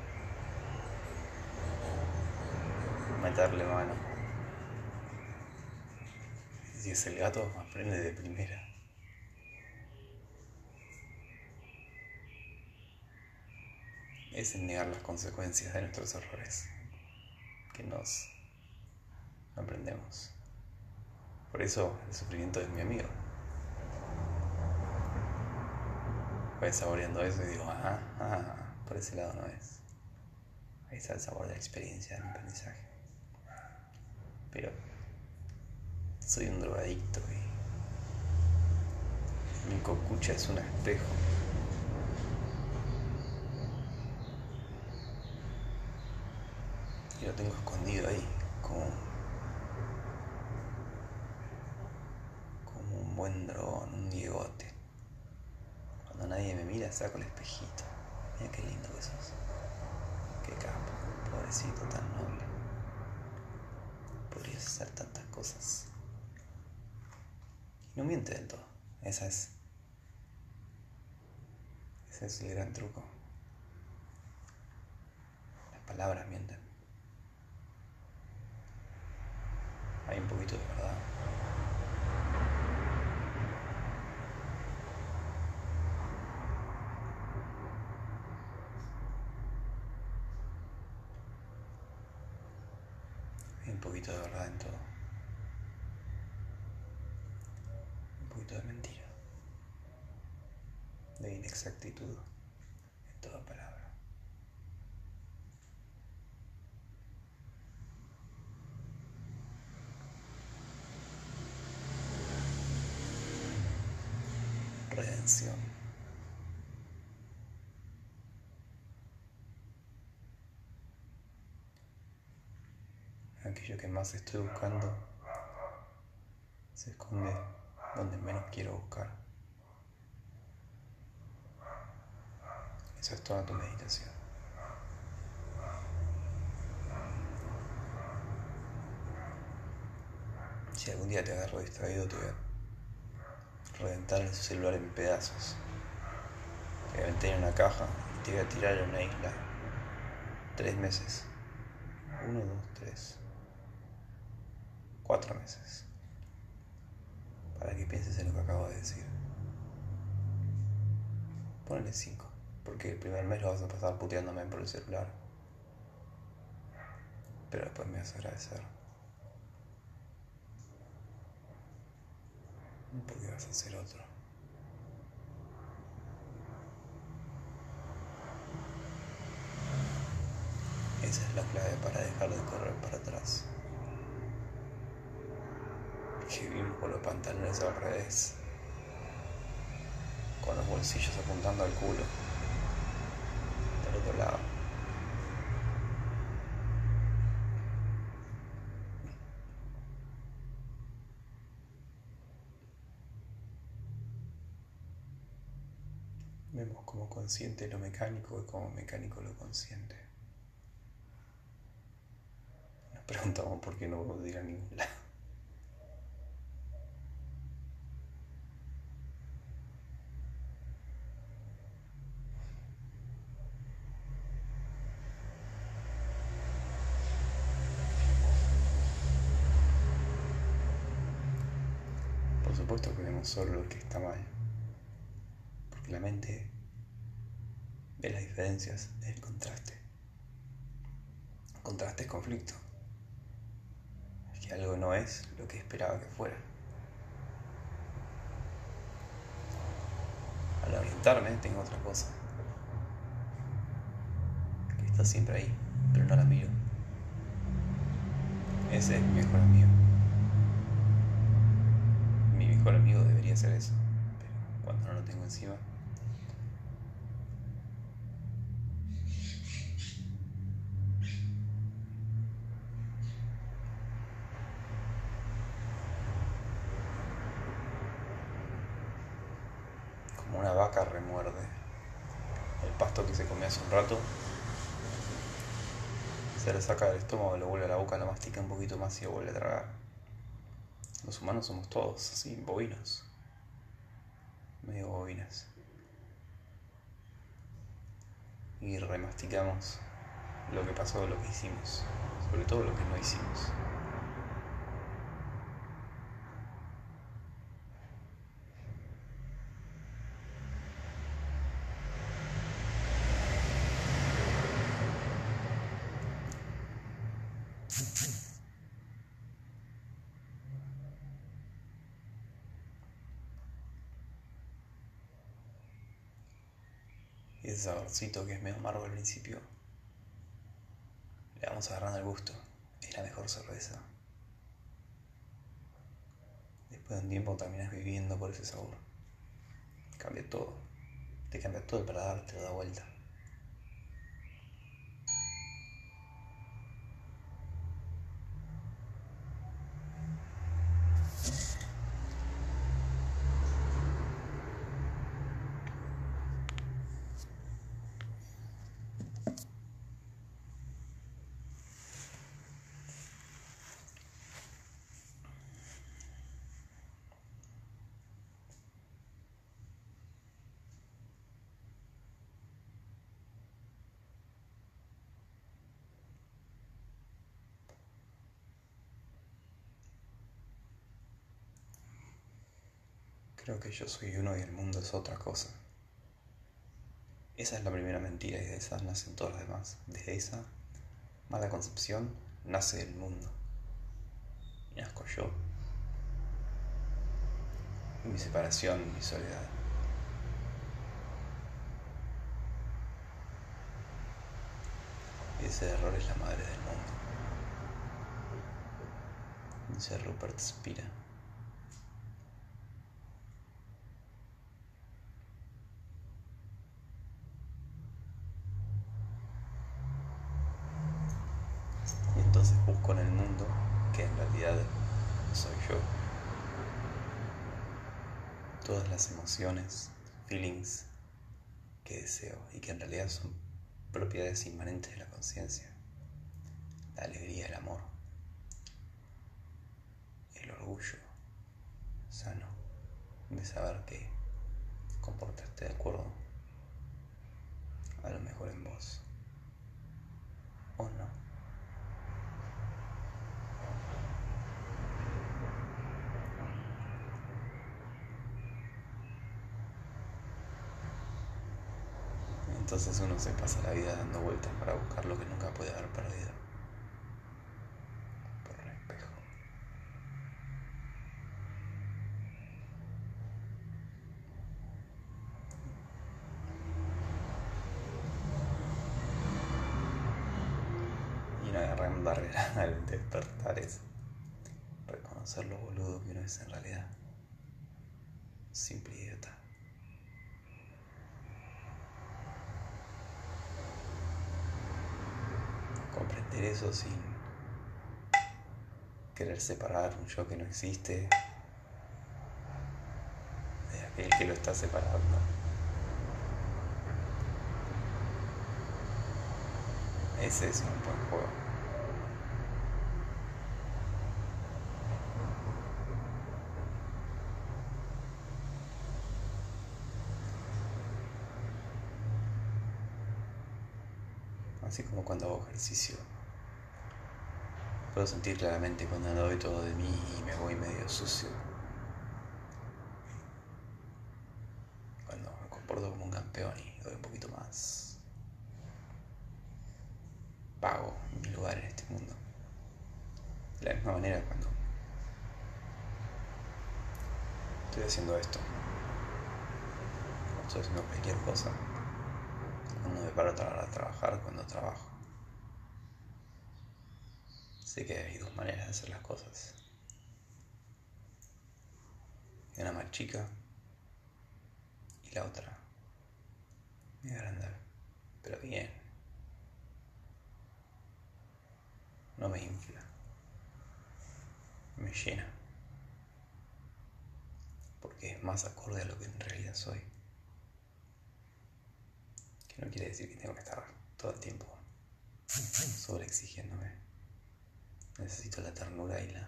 meterle mano. Si es el gato, aprende de primera. Es negar las consecuencias de nuestros errores que nos aprendemos. Por eso el sufrimiento es mi amigo. Voy saboreando eso y digo, ah, ah, por ese lado no es. Ahí está el sabor de la experiencia, del aprendizaje. Pero soy un drogadicto y mi cocucha es un espejo. Y lo tengo escondido ahí, como buen dragón, un diegote. Cuando nadie me mira, saco el espejito. Mira qué lindo que sos. Qué capo, pobrecito tan noble. Podrías hacer tantas cosas. Y no miente del todo. Esa es. Ese es el gran truco. Las palabras mienten. Hay un poquito de verdad. un poquito de verdad en todo. Un poquito de mentira. De en toda palabra. Redención. aquello que más estoy buscando se esconde donde menos quiero buscar. Eso es toda tu meditación. Si algún día te agarro distraído, te voy a reventar el celular en pedazos. Te voy a meter en una caja y te voy a tirar en una isla. Tres meses. Uno, dos, tres cuatro meses para que pienses en lo que acabo de decir. Ponle cinco, porque el primer mes lo vas a pasar puteándome por el celular. Pero después me vas a agradecer. Porque vas a hacer otro. Esa es la clave para dejar de correr para atrás que vimos con los pantalones al revés, con los bolsillos apuntando al culo, lado. Vemos como consciente lo mecánico y como mecánico lo consciente. Nos preguntamos por qué no vamos a ir a ningún lado. Supuesto que vemos solo lo que está mal, porque la mente ve las diferencias del contraste. contraste es conflicto, es que algo no es lo que esperaba que fuera. Al orientarme tengo otra cosa, que está siempre ahí, pero no la miro. Ese es mi mejor amigo mejor amigo ser eso, pero cuando no lo tengo encima. Como una vaca remuerde el pasto que se comió hace un rato Se lo saca del estómago, lo vuelve a la boca, lo mastica un poquito más y lo vuelve a tragar. Los humanos somos todos así, bovinos. Medio bovinas. Y remasticamos lo que pasó, lo que hicimos. Sobre todo lo que no hicimos. Saborcito que es medio amargo al principio, le vamos agarrando el gusto. Es la mejor cerveza. Después de un tiempo terminas viviendo por ese sabor. Cambia todo. Te cambia todo el paladar, te da vuelta. Creo que yo soy uno y el mundo es otra cosa. Esa es la primera mentira y de esa nacen todas las demás. De esa mala concepción nace el mundo. Y nazco yo. Mi separación mi soledad. Ese error es la madre del mundo. Dice Rupert Spira. Y entonces busco en el mundo que en realidad soy yo. Todas las emociones, feelings que deseo y que en realidad son propiedades inmanentes de la conciencia. La alegría, el amor, el orgullo sano de saber que comportaste de acuerdo a lo mejor en vos o no. Entonces uno se pasa la vida dando vueltas para buscar lo que nunca puede haber perdido. Por el espejo. Y una gran barrera al despertar es reconocer lo boludo que uno es en realidad. Simple idiota. comprender eso sin querer separar un yo que no existe de aquel que lo está separando. Ese es un buen juego. Así como cuando hago ejercicio. Puedo sentir claramente cuando doy todo de mí y me voy medio sucio. Cuando me comporto como un campeón y doy un poquito más. Pago mi lugar en este mundo. De la misma manera cuando estoy haciendo esto. Cuando estoy haciendo cualquier cosa cuando me paro a trabajar, cuando trabajo. Sé que hay dos maneras de hacer las cosas. Una más chica y la otra muy grande, pero bien. No me infla, me llena, porque es más acorde a lo que en realidad soy. No quiere decir que tengo que estar todo el tiempo sobreexigiéndome. Necesito la ternura y la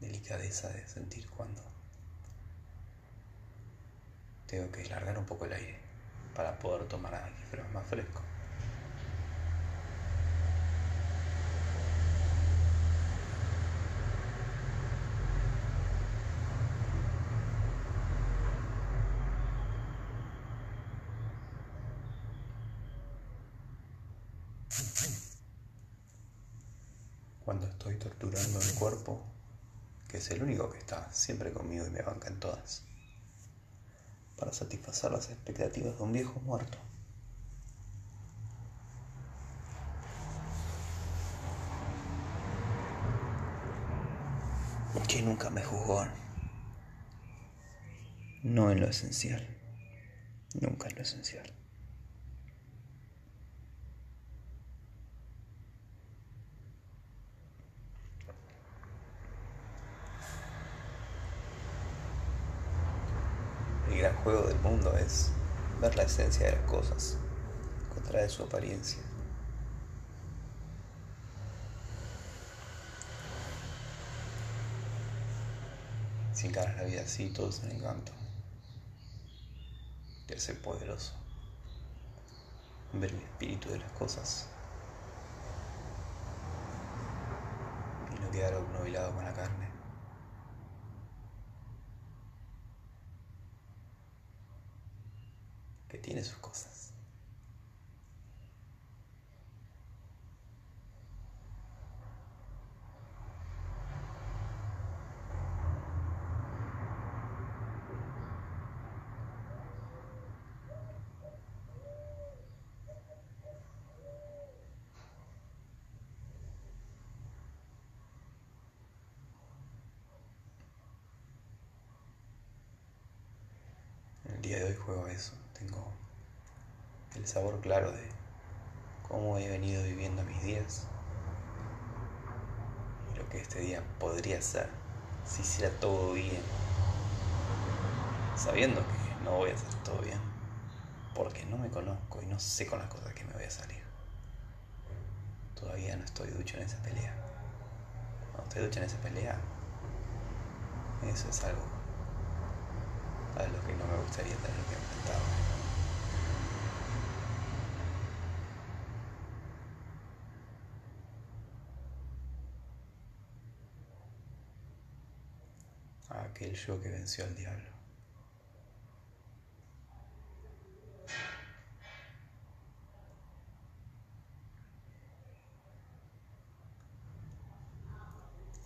delicadeza de sentir cuando tengo que largar un poco el aire para poder tomar aire más fresco. Cuando estoy torturando el cuerpo, que el único que está siempre conmigo y me banca en todas, para satisfacer las expectativas de un viejo muerto. Que nunca me juzgó. No en lo esencial. Nunca en lo esencial. gran juego del mundo es ver la esencia de las cosas, contra su apariencia. Si encaras la vida así, todo es un encanto. Te ser poderoso. Ver el espíritu de las cosas. Y no quedar obnubilado con la carne. Que tiene sus cosas. El día de hoy juego eso tengo el sabor claro de cómo he venido viviendo mis días y lo que este día podría ser si hiciera todo bien, sabiendo que no voy a hacer todo bien, porque no me conozco y no sé con las cosas que me voy a salir. Todavía no estoy ducho en esa pelea. Cuando estoy ducho en esa pelea, eso es algo a lo que no me gustaría tener que enfrentar. Aquel yo que venció al diablo.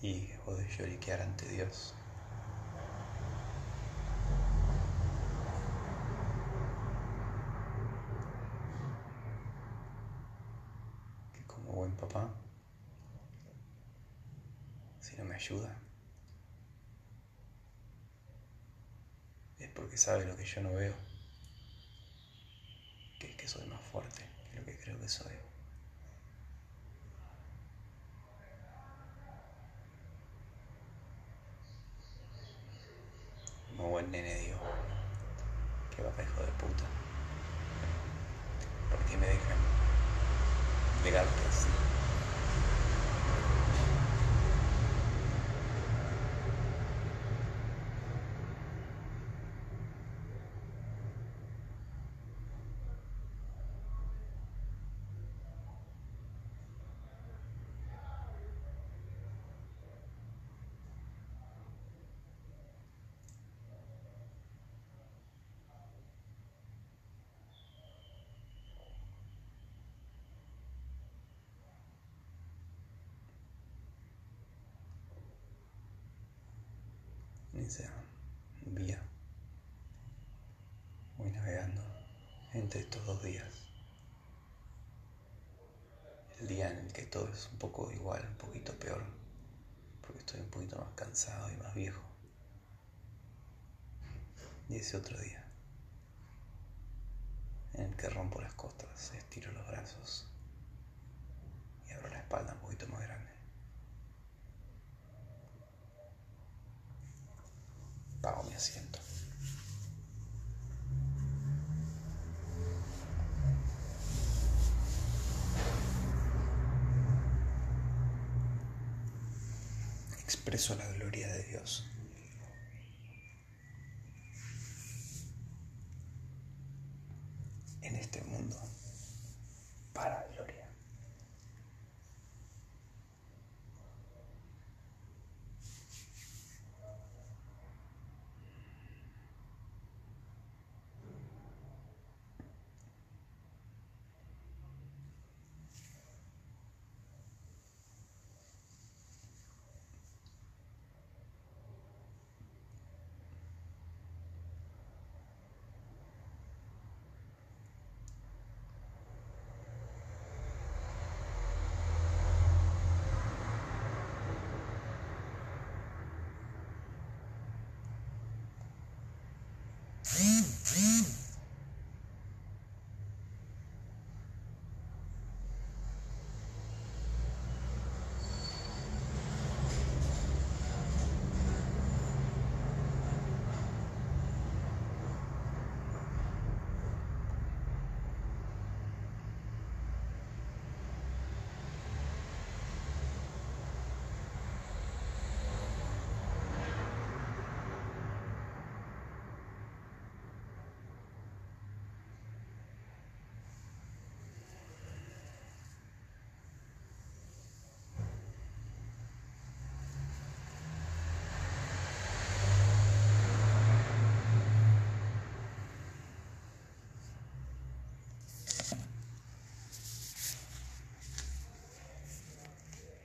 Y dejó de lloriquear ante Dios. Que como buen papá, si no me ayuda, porque sabe lo que yo no veo, que es que soy más fuerte que lo que creo que soy. Como buen nene digo, que va hijo de puta. ¿Por qué me dejan pegarte así? Sea vía. Voy navegando entre estos dos días. El día en el que todo es un poco igual, un poquito peor, porque estoy un poquito más cansado y más viejo. Y ese otro día, en el que rompo las costas, estiro los brazos y abro la espalda un poquito más grande. Pago mi asiento. Expreso la gloria de Dios. Vim, vim.